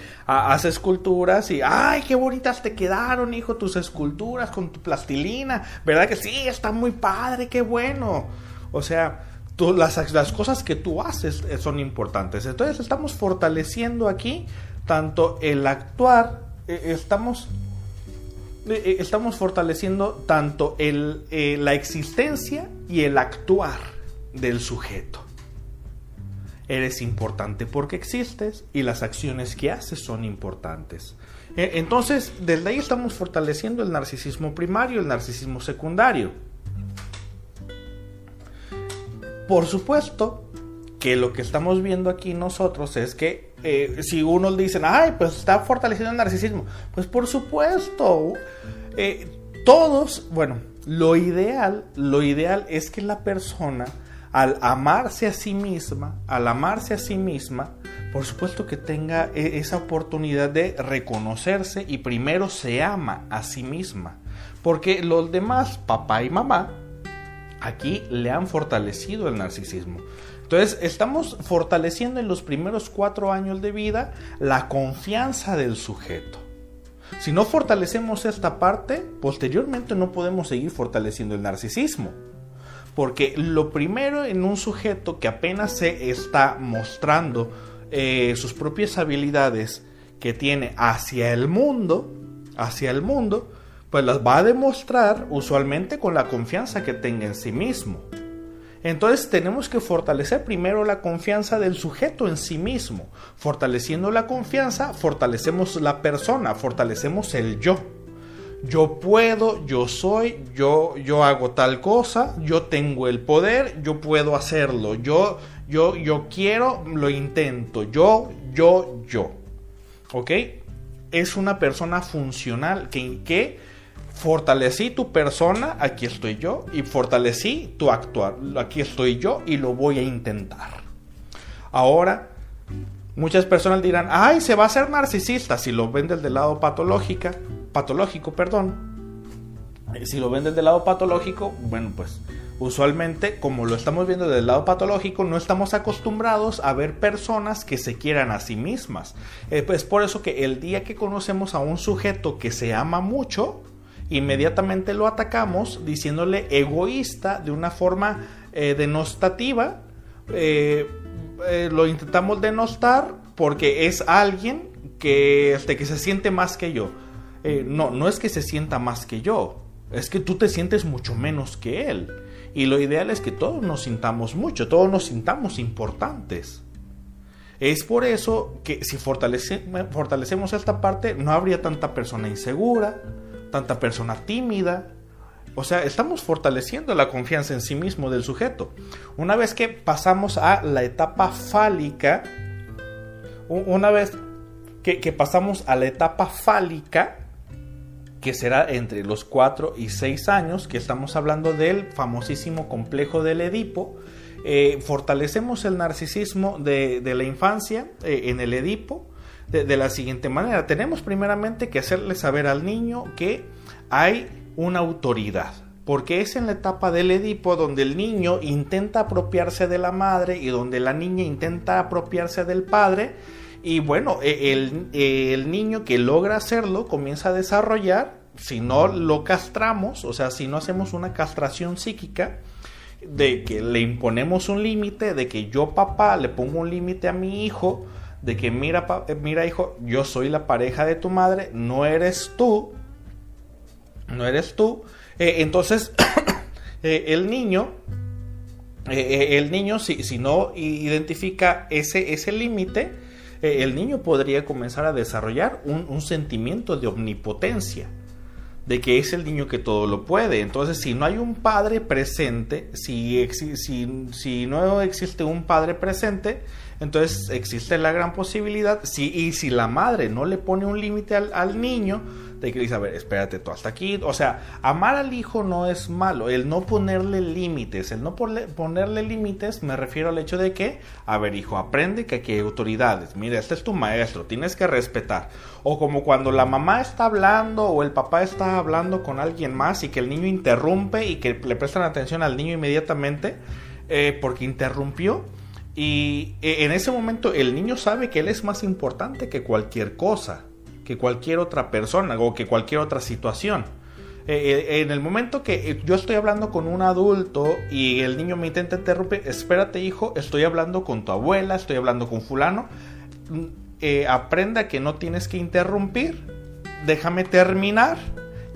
esculturas y ¡ay, qué bonitas te quedaron, hijo, tus esculturas con tu plastilina! ¿Verdad que sí? Está muy padre, qué bueno. O sea, las, las cosas que tú haces eh, son importantes. Entonces estamos fortaleciendo aquí tanto el actuar, eh, estamos, estamos fortaleciendo tanto el, la existencia y el actuar del sujeto. Eres importante porque existes y las acciones que haces son importantes. E, entonces, desde ahí estamos fortaleciendo el narcisismo primario, el narcisismo secundario. Por supuesto que lo que estamos viendo aquí nosotros es que eh, si uno dice, ay, pues está fortaleciendo el narcisismo, pues por supuesto, eh, todos, bueno, lo ideal, lo ideal es que la persona al amarse a sí misma, al amarse a sí misma, por supuesto que tenga e, esa oportunidad de reconocerse y primero se ama a sí misma. Porque los demás, papá y mamá, aquí le han fortalecido el narcisismo. Entonces, estamos fortaleciendo en los primeros cuatro años de vida la confianza del sujeto. Si no fortalecemos esta parte, posteriormente no podemos seguir fortaleciendo el narcisismo. Porque lo primero en un sujeto que apenas se está mostrando eh, sus propias habilidades que tiene hacia el mundo, hacia el mundo, pues las va a demostrar usualmente con la confianza que tenga en sí mismo. Entonces tenemos que fortalecer primero la confianza del sujeto en sí mismo. Fortaleciendo la confianza, fortalecemos la persona, fortalecemos el yo yo puedo, yo soy, yo, yo hago tal cosa, yo tengo el poder, yo puedo hacerlo, yo, yo, yo quiero, lo intento, yo, yo, yo. ¿Ok? Es una persona funcional que, que fortalecí tu persona, aquí estoy yo, y fortalecí tu actuar, aquí estoy yo y lo voy a intentar. Ahora, muchas personas dirán, ay, se va a ser narcisista si lo ven del lado patológica patológico, perdón, eh, si lo ven desde el lado patológico, bueno, pues usualmente, como lo estamos viendo desde el lado patológico, no estamos acostumbrados a ver personas que se quieran a sí mismas. Es pues por eso que el día que conocemos a un sujeto que se ama mucho, inmediatamente lo atacamos diciéndole egoísta de una forma eh, denostativa. Eh, lo intentamos denostar porque es alguien que, este, que se siente más que yo. Eh, no, no es que se sienta más que yo, es que tú te sientes mucho menos que él. Y lo ideal es que todos nos sintamos mucho, todos nos sintamos importantes. Es por eso que si fortalecemos esta parte, no habría tanta persona insegura, tanta persona tímida. O sea, estamos fortaleciendo la confianza en sí mismo del sujeto. Una vez que pasamos a la etapa fálica, una vez que, que pasamos a la etapa fálica, que será entre los 4 y 6 años, que estamos hablando del famosísimo complejo del Edipo. Eh, fortalecemos el narcisismo de, la infancia eh, en el Edipo de, la siguiente manera. Tenemos primeramente que hacerle saber al niño que hay una autoridad, porque es en la etapa del Edipo donde el niño intenta apropiarse de la madre y donde la niña intenta apropiarse del padre y bueno, e, el, niño que logra hacerlo comienza a desarrollar, si no lo castramos, o sea, si no hacemos una castración psíquica, de que le imponemos un límite, de que yo papá le pongo un límite a mi hijo, de que mira, eh, mira hijo, yo soy la pareja de tu madre, no eres tú, no eres tú, eh, entonces el niño, el niño si, si, no identifica ese, ese límite, el niño podría comenzar a desarrollar un, sentimiento de omnipotencia de que es el niño que todo lo puede. Entonces, si no hay un padre presente, si, no existe un padre presente, entonces existe la gran posibilidad, si, y si la madre no le pone un límite al, niño, de que dice, a ver, espérate tú hasta aquí. O sea, amar al hijo no es malo, el no ponerle límites, el no ponerle límites me refiero al hecho de que, a ver hijo, aprende que aquí hay autoridades, mira, este es tu maestro, tienes que respetar. O como cuando la mamá está hablando o el papá está hablando con alguien más y que el niño interrumpe y que le prestan atención al niño inmediatamente eh, porque interrumpió y eh, en ese momento el niño sabe que él es más importante que cualquier cosa, que cualquier otra persona o que cualquier otra situación. Eh, eh, en el momento que yo estoy hablando con un adulto y el niño me intenta interrumpir, espérate hijo, estoy hablando con tu abuela, estoy hablando con fulano, mm, aprenda que no tienes que interrumpir, déjame terminar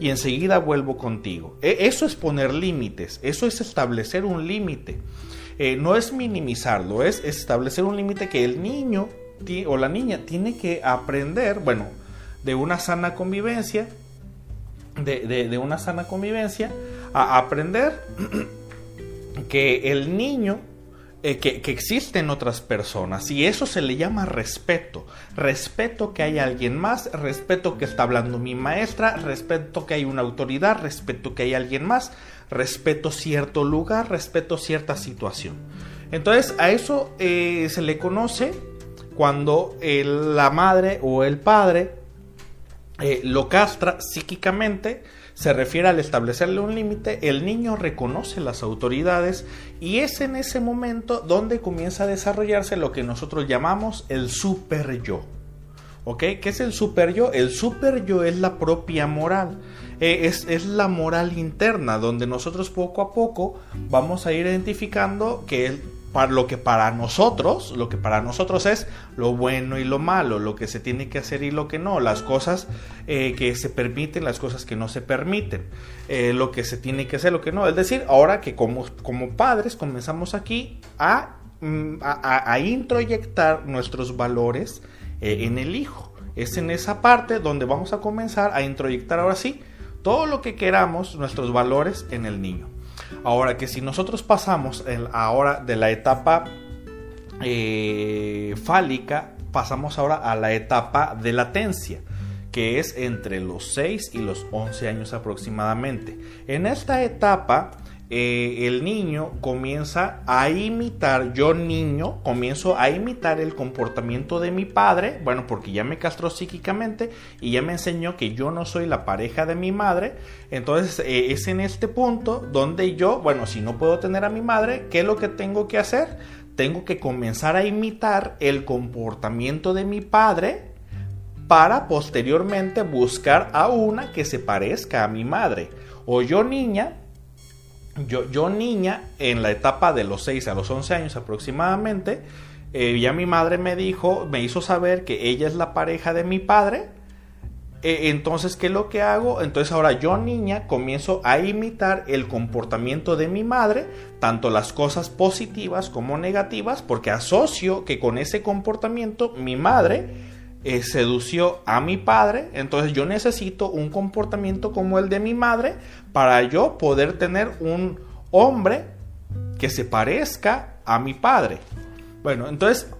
y enseguida vuelvo contigo. E, eso es poner límites, eso es establecer un límite. Eh, no es minimizarlo, es establecer un límite que el niño o la niña tiene que aprender, bueno, de una sana convivencia, de, una sana convivencia, a aprender que el niño eh, que, que, existen otras personas y eso se le llama respeto. Respeto que hay alguien más, respeto que está hablando mi maestra, respeto que hay una autoridad, respeto que hay alguien más, respeto cierto lugar, respeto cierta situación. Entonces a eso eh, se le conoce cuando la madre o el padre eh, lo castra psíquicamente, se refiere al establecerle un límite, el niño reconoce las autoridades y es en ese momento donde comienza a desarrollarse lo que nosotros llamamos el super yo. ¿Ok? ¿Qué es el super yo? El super yo es la propia moral. Eh, es, la moral interna, donde nosotros poco a poco vamos a ir identificando que para lo que para nosotros, lo que para nosotros es lo bueno y lo malo, lo que se tiene que hacer y lo que no, las cosas eh, que se permiten, las cosas que no se permiten, eh, lo que se tiene que hacer, lo que no. Es decir, ahora que como, como padres comenzamos aquí a, mm, a, a introyectar nuestros valores en el hijo. Es en esa parte donde vamos a comenzar a introyectar ahora sí todo lo que queramos, nuestros valores en el niño. Ahora que si nosotros pasamos ahora de la etapa eh, fálica, pasamos ahora a la etapa de latencia, que es entre los 6 y los 11 años aproximadamente. En esta etapa eh, el niño comienza a imitar, yo niño, comienzo a imitar el comportamiento de mi padre, bueno, porque ya me castró psíquicamente y ya me enseñó que yo no soy la pareja de mi madre, entonces eh, es en este punto donde yo, bueno, si no puedo tener a mi madre, ¿qué es lo que tengo que hacer? Tengo que comenzar a imitar el comportamiento de mi padre para posteriormente buscar a una que se parezca a mi madre. O yo niña, yo, yo niña, en la etapa de los 6 a los 11 años aproximadamente, eh, ya mi madre me dijo, me hizo saber que ella es la pareja de mi padre. Eh, entonces, ¿qué es lo que hago? Entonces ahora yo niña comienzo a imitar el comportamiento de mi madre, tanto las cosas positivas como negativas, porque asocio que con ese comportamiento mi madre eh, sedució a mi padre, entonces yo necesito un comportamiento como el de mi madre para yo poder tener un hombre que se parezca a mi padre. Bueno, entonces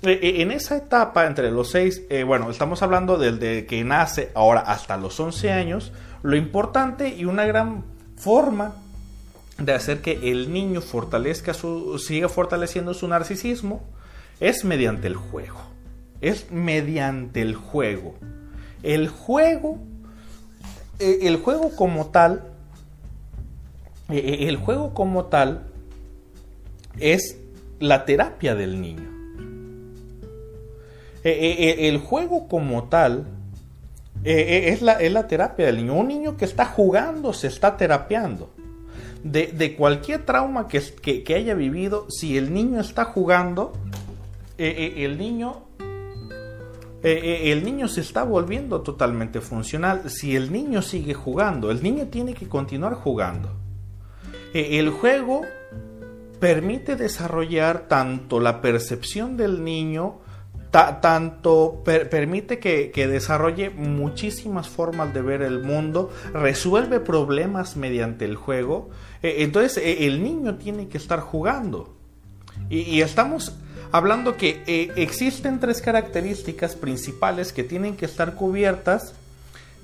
eh, eh, en esa etapa entre los seis, bueno, estamos hablando del de que nace ahora hasta los 11 años, lo importante y una gran forma de hacer que el niño fortalezca su, siga fortaleciendo su narcisismo es mediante el juego es mediante el juego. El juego, eh, el juego como tal, eh, eh, el juego como tal es la terapia del niño. El juego como tal es la, es la terapia del niño. Un niño que está jugando se está terapiando. De, cualquier trauma que, que, haya vivido, si el niño está jugando, el niño eh, eh, el niño se está volviendo totalmente funcional. Si el niño sigue jugando, el niño tiene que continuar jugando. E, el juego permite desarrollar tanto la percepción del niño, tanto permite que, desarrolle muchísimas formas de ver el mundo, resuelve problemas mediante el juego. Entonces el niño tiene que estar jugando. Y, estamos hablando que eh, existen tres características principales que tienen que estar cubiertas,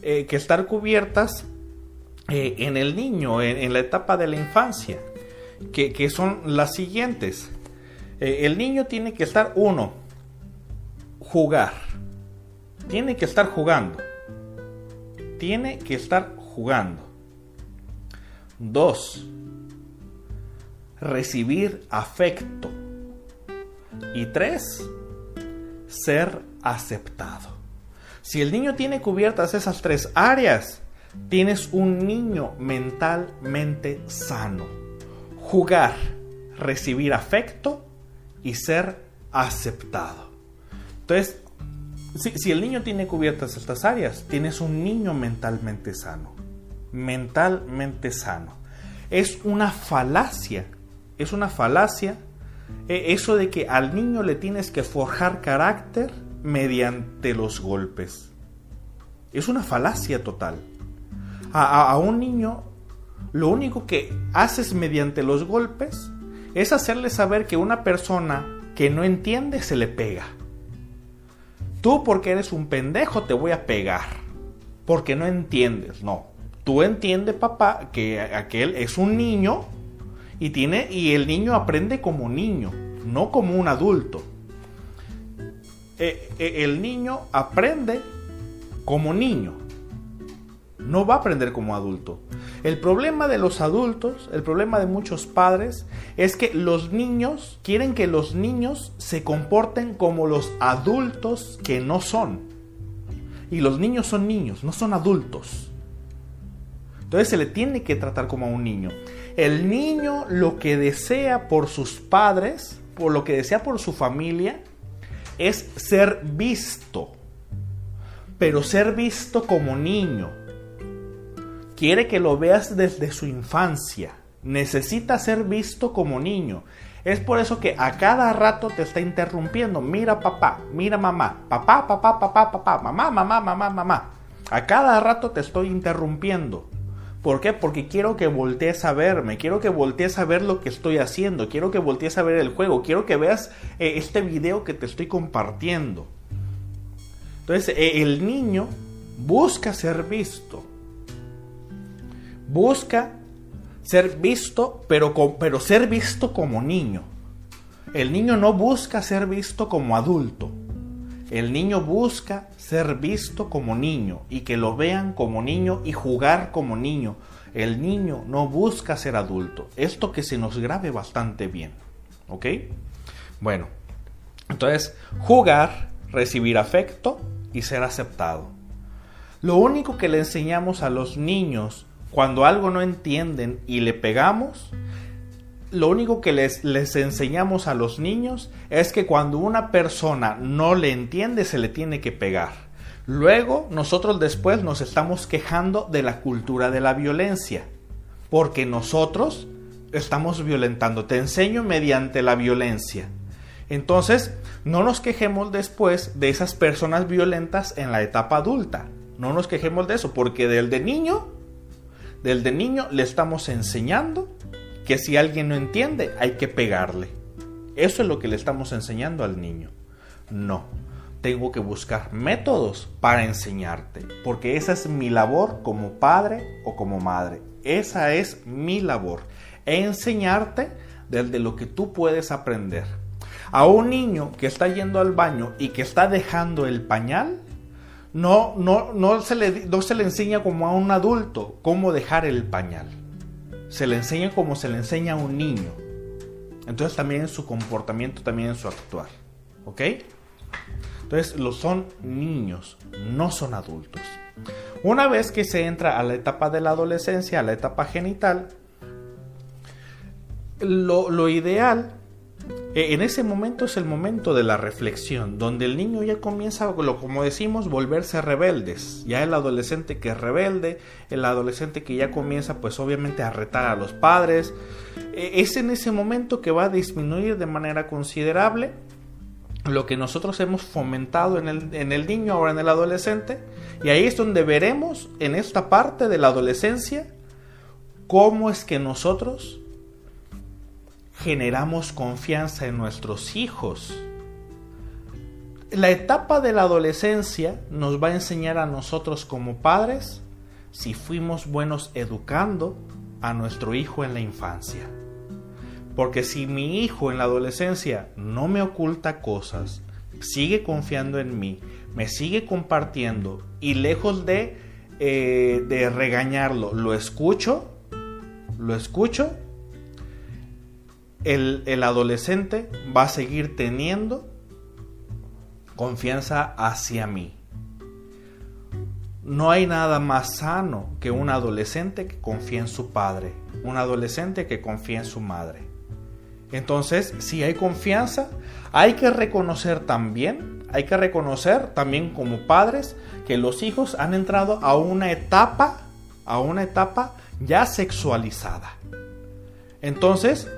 eh, que estar cubiertas eh, en el niño, en, la etapa de la infancia, que, que son las siguientes. el niño tiene que estar, uno, jugar. Tiene que estar jugando. Tiene que estar jugando. Dos, recibir afecto. Y tres, ser aceptado. Si el niño tiene cubiertas esas tres áreas, tienes un niño mentalmente sano. Jugar, recibir afecto y ser aceptado. Entonces, si, el niño tiene cubiertas estas áreas, tienes un niño mentalmente sano. Mentalmente sano. Es una falacia, es una falacia eso de que al niño le tienes que forjar carácter mediante los golpes. Es una falacia total. a, un niño lo único que haces mediante los golpes es hacerle saber que una persona que no entiende se le pega Tú porque eres un pendejo te voy a pegar. Porque no entiendes, no. Tú entiendes, papá, que aquel es un niño y tiene y el niño aprende como niño, no como un adulto. Eh, eh, el niño aprende como niño. No va a aprender como adulto. El problema de los adultos, el problema de muchos padres, es que los niños quieren que los niños se comporten como los adultos que no son. Y los niños son niños, no son adultos. Entonces se le tiene que tratar como a un niño. El niño lo que desea por sus padres, por lo que desea por su familia, es ser visto. Pero ser visto como niño Quiere que lo veas desde su infancia. Necesita ser visto como niño. Es por eso que a cada rato te está interrumpiendo. Mira papá, mira mamá, papá, papá, papá, papá, mamá, mamá, mamá, mamá. A cada rato te estoy interrumpiendo. ¿Por qué? Porque quiero que voltees a verme, quiero que voltees a ver lo que estoy haciendo, quiero que voltees a ver el juego, quiero que veas eh, este video que te estoy compartiendo. Entonces, eh, el niño busca ser visto busca ser visto, pero, pero ser visto como niño. El niño no busca ser visto como adulto. El niño busca ser visto como niño y que lo vean como niño y jugar como niño. El niño no busca ser adulto. Esto que se nos grabe bastante bien. ¿Ok? Bueno, entonces jugar, recibir afecto y ser aceptado. Lo único que le enseñamos a los niños cuando algo no entienden y le pegamos, lo único que les, les, enseñamos a los niños es que cuando una persona no le entiende se le tiene que pegar. Luego nosotros después nos estamos quejando de la cultura de la violencia, porque nosotros estamos violentando. Te enseño mediante la violencia. Entonces, no nos quejemos después de esas personas violentas en la etapa adulta. No nos quejemos de eso, porque del de niño desde niño le estamos enseñando que si alguien no entiende hay que pegarle. Eso es lo que le estamos enseñando al niño. No, tengo que buscar métodos para enseñarte, porque esa es mi labor como padre o como madre. Esa es mi labor, enseñarte desde lo que tú puedes aprender. A un niño que está yendo al baño y que está dejando el pañal, no, no, no, se le, no se le enseña como a un adulto cómo dejar el pañal. Se le enseña como se le enseña a un niño. Entonces también en su comportamiento, también en su actuar. ¿Ok? Entonces los son niños, no son adultos. Una vez que se entra a la etapa de la adolescencia, a la etapa genital, lo, lo ideal en ese momento es el momento de la reflexión, donde el niño ya comienza, como decimos, volverse rebeldes. Ya el adolescente que es rebelde, el adolescente que ya comienza pues obviamente a retar a los padres. E, es en ese momento que va a disminuir de manera considerable lo que nosotros hemos fomentado en el, en el niño, ahora en el adolescente. Y ahí es donde veremos en esta parte de la adolescencia cómo es que nosotros generamos confianza en nuestros hijos. La etapa de la adolescencia nos va a enseñar a nosotros como padres si fuimos buenos educando a nuestro hijo en la infancia. Porque si mi hijo en la adolescencia no me oculta cosas, sigue confiando en mí, me sigue compartiendo y lejos de, eh, de regañarlo, lo escucho, lo escucho el, adolescente va a seguir teniendo confianza hacia mí. No hay nada más sano que un adolescente que confía en su padre, un adolescente que confía en su madre. Entonces, si hay confianza, hay que reconocer también, hay que reconocer también como padres que los hijos han entrado a una etapa, a una etapa ya sexualizada. Entonces,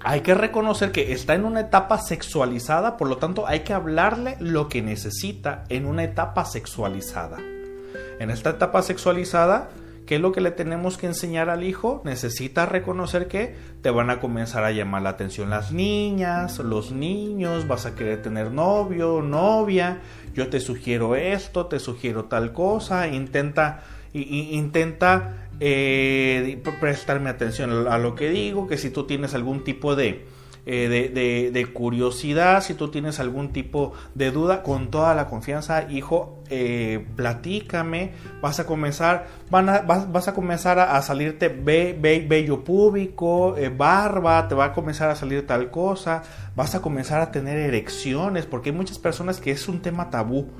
hay que reconocer que está en una etapa sexualizada, por lo tanto hay que hablarle lo que necesita en una etapa sexualizada. En esta etapa sexualizada, ¿qué es lo que le tenemos que enseñar al hijo? Necesita reconocer que te van a comenzar a llamar la atención las niñas, los niños, vas a querer tener novio, novia, yo te sugiero esto, te sugiero tal cosa, intenta, intenta eh, prestarme atención a lo que digo, que si tú tienes algún tipo de, eh, de, curiosidad, si tú tienes algún tipo de duda, con toda la confianza, hijo, eh, platícame, vas a comenzar, a, vas, a comenzar a, salirte be, bello público, barba, te va a comenzar a salir tal cosa, vas a comenzar a tener erecciones, porque hay muchas personas que es un tema tabú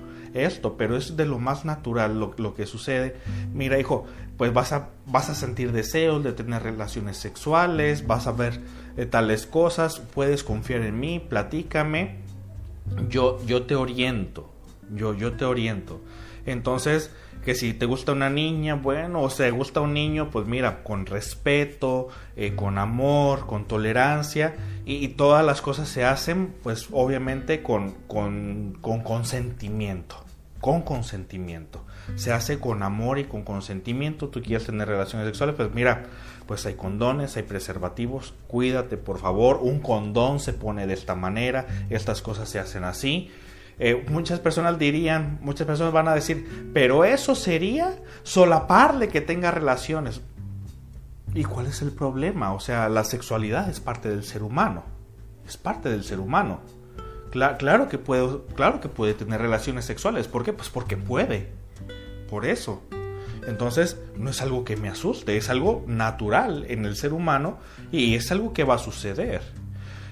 esto, pero es de lo más natural lo, que sucede. Mira, hijo, pues vas a, vas a sentir deseos de tener relaciones sexuales, vas a ver eh, tales cosas, puedes confiar en mí, platícame, yo, yo te oriento, yo, yo te oriento. Entonces, que si te gusta una niña, bueno, o se gusta un niño, pues mira, con respeto, eh, con amor, con tolerancia, y, todas las cosas se hacen, pues obviamente con, con, con consentimiento con consentimiento. Se hace con amor y con consentimiento. Tú quieres tener relaciones sexuales, pues mira, pues hay condones, hay preservativos. Cuídate, por favor. Un condón se pone de esta manera. Estas cosas se hacen así. Eh, muchas personas dirían, muchas personas van a decir, pero eso sería solaparle que tenga relaciones. ¿Y cuál es el problema? O sea, la sexualidad es parte del ser humano. Es parte del ser humano claro, que puede, claro que puede tener relaciones sexuales. ¿Por qué? Pues porque puede. Por eso. Entonces, no es algo que me asuste, es algo natural en el ser humano y es algo que va a suceder.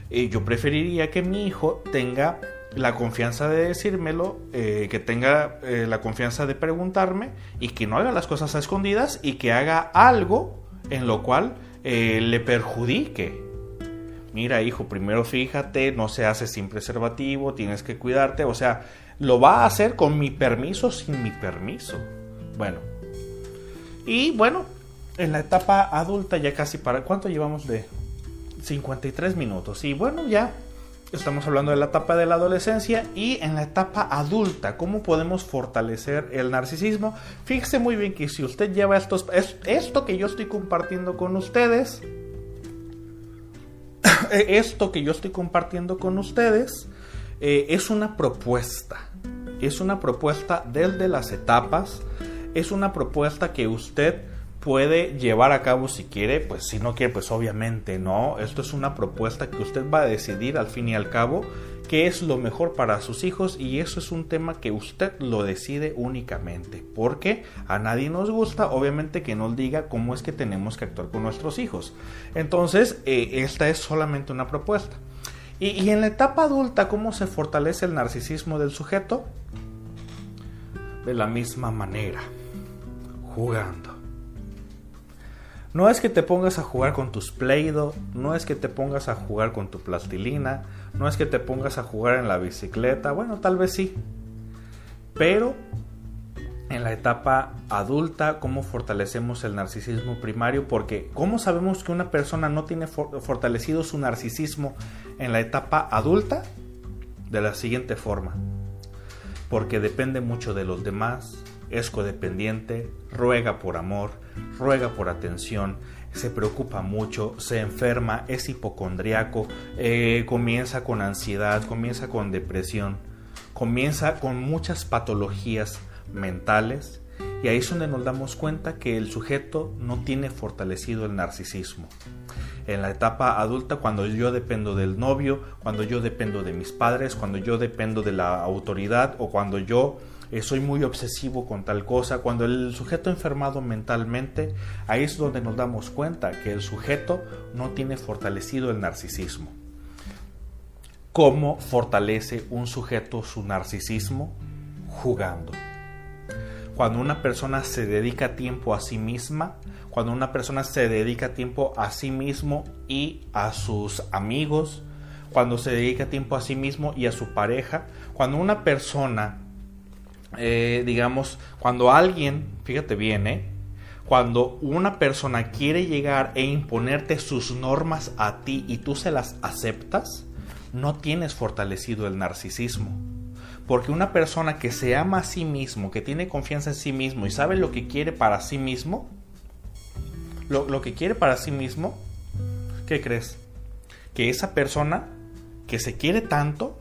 Y yo preferiría que mi hijo tenga la confianza de decírmelo, eh, que tenga eh, la confianza de preguntarme y que no haga las cosas a escondidas y que haga algo en lo cual eh, le perjudique mira hijo, primero fíjate, no se hace sin preservativo, tienes que cuidarte, o sea, lo va a hacer con mi permiso, sin mi permiso. Bueno, y bueno, en la etapa adulta ya casi para, ¿cuánto llevamos de 53 minutos? Y bueno, ya estamos hablando de la etapa de la adolescencia y en la etapa adulta, ¿cómo podemos fortalecer el narcisismo? Fíjese muy bien que si usted lleva estos, esto que yo estoy compartiendo con ustedes, esto que yo estoy compartiendo con ustedes eh, es una propuesta. Es una propuesta desde las etapas. Es una propuesta que usted puede llevar a cabo si quiere, pues si no quiere, pues obviamente no. Esto es una propuesta que usted va a decidir al fin y al cabo qué es lo mejor para sus hijos y eso es un tema que usted lo decide únicamente. Porque a nadie nos gusta, obviamente, que nos diga cómo es que tenemos que actuar con nuestros hijos. Entonces, eh, esta es solamente una propuesta. Y, en la etapa adulta, ¿cómo se fortalece el narcisismo del sujeto? De la misma manera, jugando No es que te pongas a jugar con tus Play-Doh, no es que te pongas a jugar con tu plastilina, no es que te pongas a jugar en la bicicleta, bueno, tal vez sí. Pero en la etapa adulta, ¿cómo fortalecemos el narcisismo primario? Porque ¿cómo sabemos que una persona no tiene fortalecido su narcisismo en la etapa adulta? De la siguiente forma. Porque depende mucho de los demás, es codependiente, ruega por amor, ruega por atención, se preocupa mucho, se enferma, es hipocondriaco, eh, comienza con ansiedad, comienza con depresión, comienza con muchas patologías mentales y ahí es donde nos damos cuenta que el sujeto no tiene fortalecido el narcisismo. En la etapa adulta, cuando yo dependo del novio, cuando yo dependo de mis padres, cuando yo dependo de la autoridad o cuando yo eh, soy muy obsesivo con tal cosa, cuando el sujeto enfermado mentalmente, ahí es donde nos damos cuenta que el sujeto no tiene fortalecido el narcisismo. ¿Cómo fortalece un sujeto su narcisismo? Jugando. Cuando una persona se dedica tiempo a sí misma, cuando una persona se dedica tiempo a sí mismo y a sus amigos, cuando se dedica tiempo a sí mismo y a su pareja, cuando una persona eh, digamos, cuando alguien, fíjate bien, ¿eh? cuando una persona quiere llegar e imponerte sus normas a ti y tú se las aceptas, no tienes fortalecido el narcisismo. Porque una persona que se ama a sí mismo, que tiene confianza en sí mismo y sabe lo que quiere para sí mismo, lo, que quiere para sí mismo, ¿qué crees? Que esa persona que se quiere tanto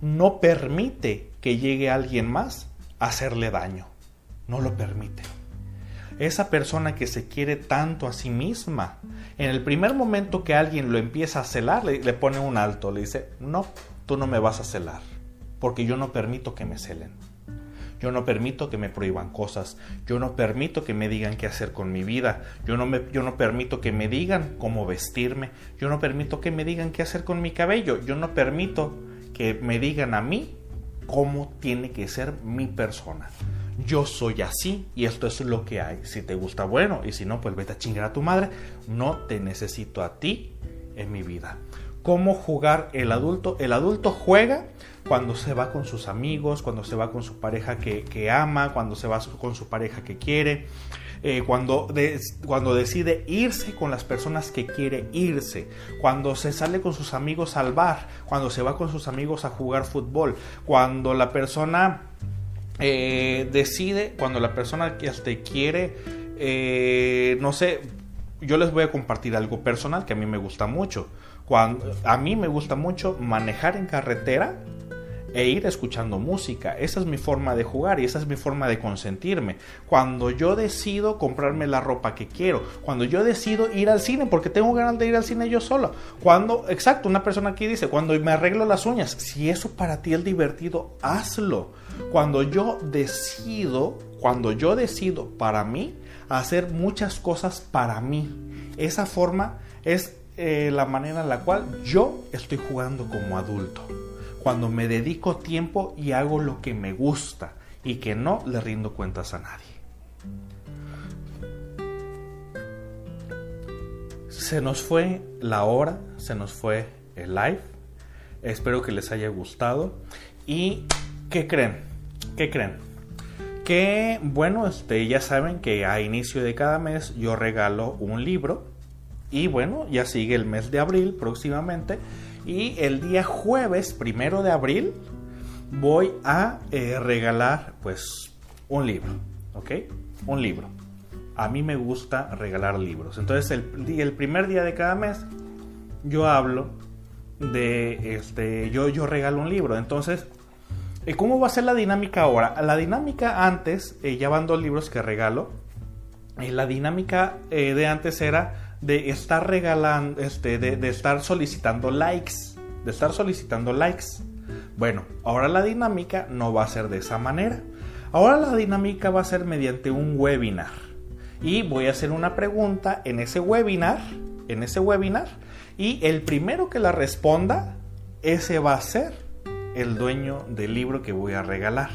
no permite que llegue alguien más hacerle daño. No lo permite. Esa persona que se quiere tanto a sí misma, en el primer momento que alguien lo empieza a celar, le, pone un alto, le dice, no, tú no me vas a celar, porque yo no permito que me celen. Yo no permito que me prohíban cosas. Yo no permito que me digan qué hacer con mi vida. Yo no, me, yo no permito que me digan cómo vestirme. Yo no permito que me digan qué hacer con mi cabello. Yo no permito que me digan a mí cómo tiene que ser mi persona. Yo soy así y esto es lo que hay. Si te gusta, bueno, y si no, pues vete a chingar a tu madre. No te necesito a ti en mi vida. ¿Cómo jugar el adulto? El adulto juega cuando se va con sus amigos, cuando se va con su pareja que, que ama, cuando se va con su pareja que quiere, eh, cuando, cuando decide irse con las personas que quiere irse, cuando se sale con sus amigos al bar, cuando se va con sus amigos a jugar fútbol, cuando la persona eh, decide, cuando la persona que te quiere, eh, no sé, yo les voy a compartir algo personal que a mí me gusta mucho. A mí me gusta mucho manejar en carretera e ir escuchando música. Esa es mi forma de jugar y esa es mi forma de consentirme. Cuando yo decido comprarme la ropa que quiero, cuando yo decido ir al cine, porque tengo ganas de ir al cine yo solo. Cuando, exacto, una persona aquí dice, cuando me arreglo las uñas, si eso para ti es divertido, hazlo. Cuando yo decido, cuando yo decido para mí, hacer muchas cosas para mí. Esa forma es eh, la manera en la cual yo estoy jugando como adulto cuando me dedico tiempo y hago lo que me gusta y que no le rindo cuentas a nadie. Se nos fue la hora, se nos fue el live. Espero que les haya gustado. ¿Y qué creen? ¿Qué creen? Que bueno, este, ya saben que a inicio de cada mes yo regalo un libro. Y bueno, ya sigue el mes de abril próximamente. Y el día jueves, primero de abril, voy a eh, regalar pues un libro, ¿ok? Un libro. A mí me gusta regalar libros. Entonces el, primer día de cada mes yo hablo de, este, yo, yo regalo un libro. Entonces, eh, ¿cómo va a ser la dinámica ahora? La dinámica antes, eh, ya van dos libros que regalo. la dinámica de antes era de estar regalando, este, de, estar solicitando likes, de estar solicitando likes. Bueno, ahora la dinámica no va a ser de esa manera. Ahora la dinámica va a ser mediante un webinar. Y voy a hacer una pregunta en ese webinar, en ese webinar, y el primero que la responda, ese va a ser el dueño del libro que voy a regalar.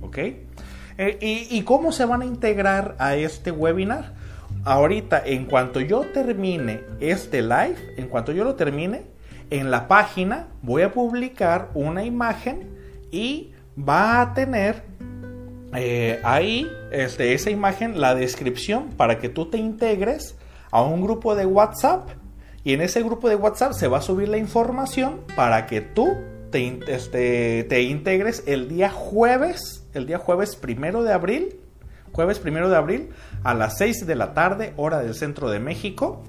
¿Ok? Eh, y, ¿Y cómo se van a integrar a este webinar? Ahorita, en cuanto yo termine este live, en cuanto yo lo termine, en la página voy a publicar una imagen y va a tener eh, ahí este, esa imagen la descripción para que tú te integres a un grupo de WhatsApp. Y en ese grupo de WhatsApp se va a subir la información para que tú te, este, te integres el día jueves, el día jueves primero de abril, jueves primero de abril a las 6 de la tarde, hora del centro de México,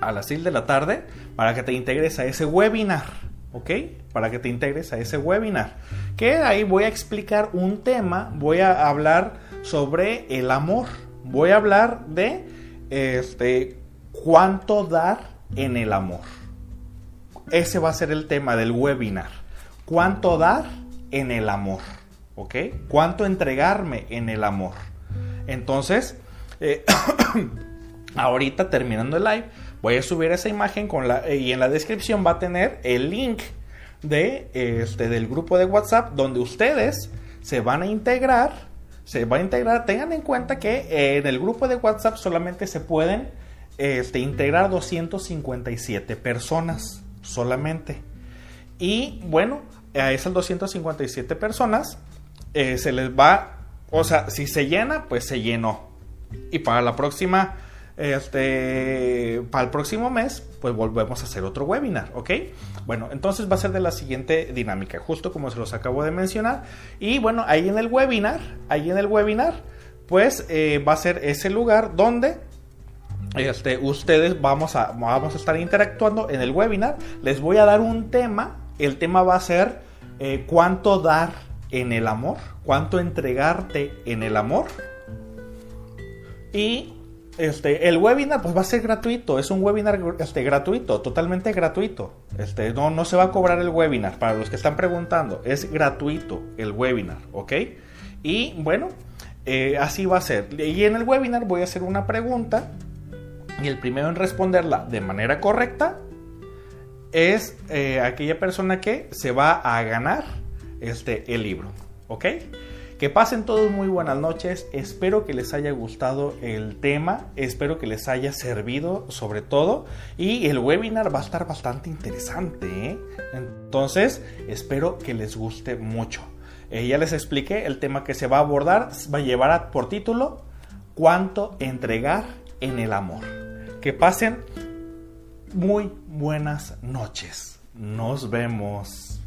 a las 6 de la tarde, para que te integres a ese webinar, ¿ok? Para que te integres a ese webinar. Que ahí voy a explicar un tema, voy a hablar sobre el amor, voy a hablar de este cuánto dar en el amor. Ese va a ser el tema del webinar. ¿Cuánto dar en el amor? ¿Ok? ¿Cuánto entregarme en el amor? Entonces, eh, ahorita terminando el live, voy a subir esa imagen la, y en la descripción va a tener el link de, este, del grupo de WhatsApp donde ustedes se van a integrar. Se va a integrar. Tengan en cuenta que en el grupo de WhatsApp solamente se pueden este, integrar 257 personas solamente. Y bueno, a esas 257 personas eh, se les va, o sea, si se llena, pues se llenó. Y para la próxima, este, para el próximo mes, pues volvemos a hacer otro webinar, ¿ok? Bueno, entonces va a ser de la siguiente dinámica, justo como se los acabo de mencionar. Y bueno, ahí en el webinar, ahí en el webinar, pues eh, va a ser ese lugar donde este, ustedes vamos a, vamos a estar interactuando en el webinar. Les voy a dar un tema. El tema va a ser eh, cuánto dar en el amor, cuánto entregarte en el amor. Y este, el webinar pues va a ser gratuito, es un webinar este, gratuito, totalmente gratuito. Este, no, no se va a cobrar el webinar, para los que están preguntando, es gratuito el webinar, ¿ok? Y bueno, eh, así va a ser. Y en el webinar voy a hacer una pregunta y el primero en responderla de manera correcta es eh, aquella persona que se va a ganar este, el libro. ¿Ok? Que pasen todos muy buenas noches. Espero que les haya gustado el tema. Espero que les haya servido sobre todo. Y el webinar va a estar bastante interesante. ¿eh? Entonces, espero que les guste mucho. Eh, ya les expliqué el tema que se va a abordar. Va a llevar por título ¿Cuánto entregar en el amor? Que pasen muy buenas noches. Nos vemos.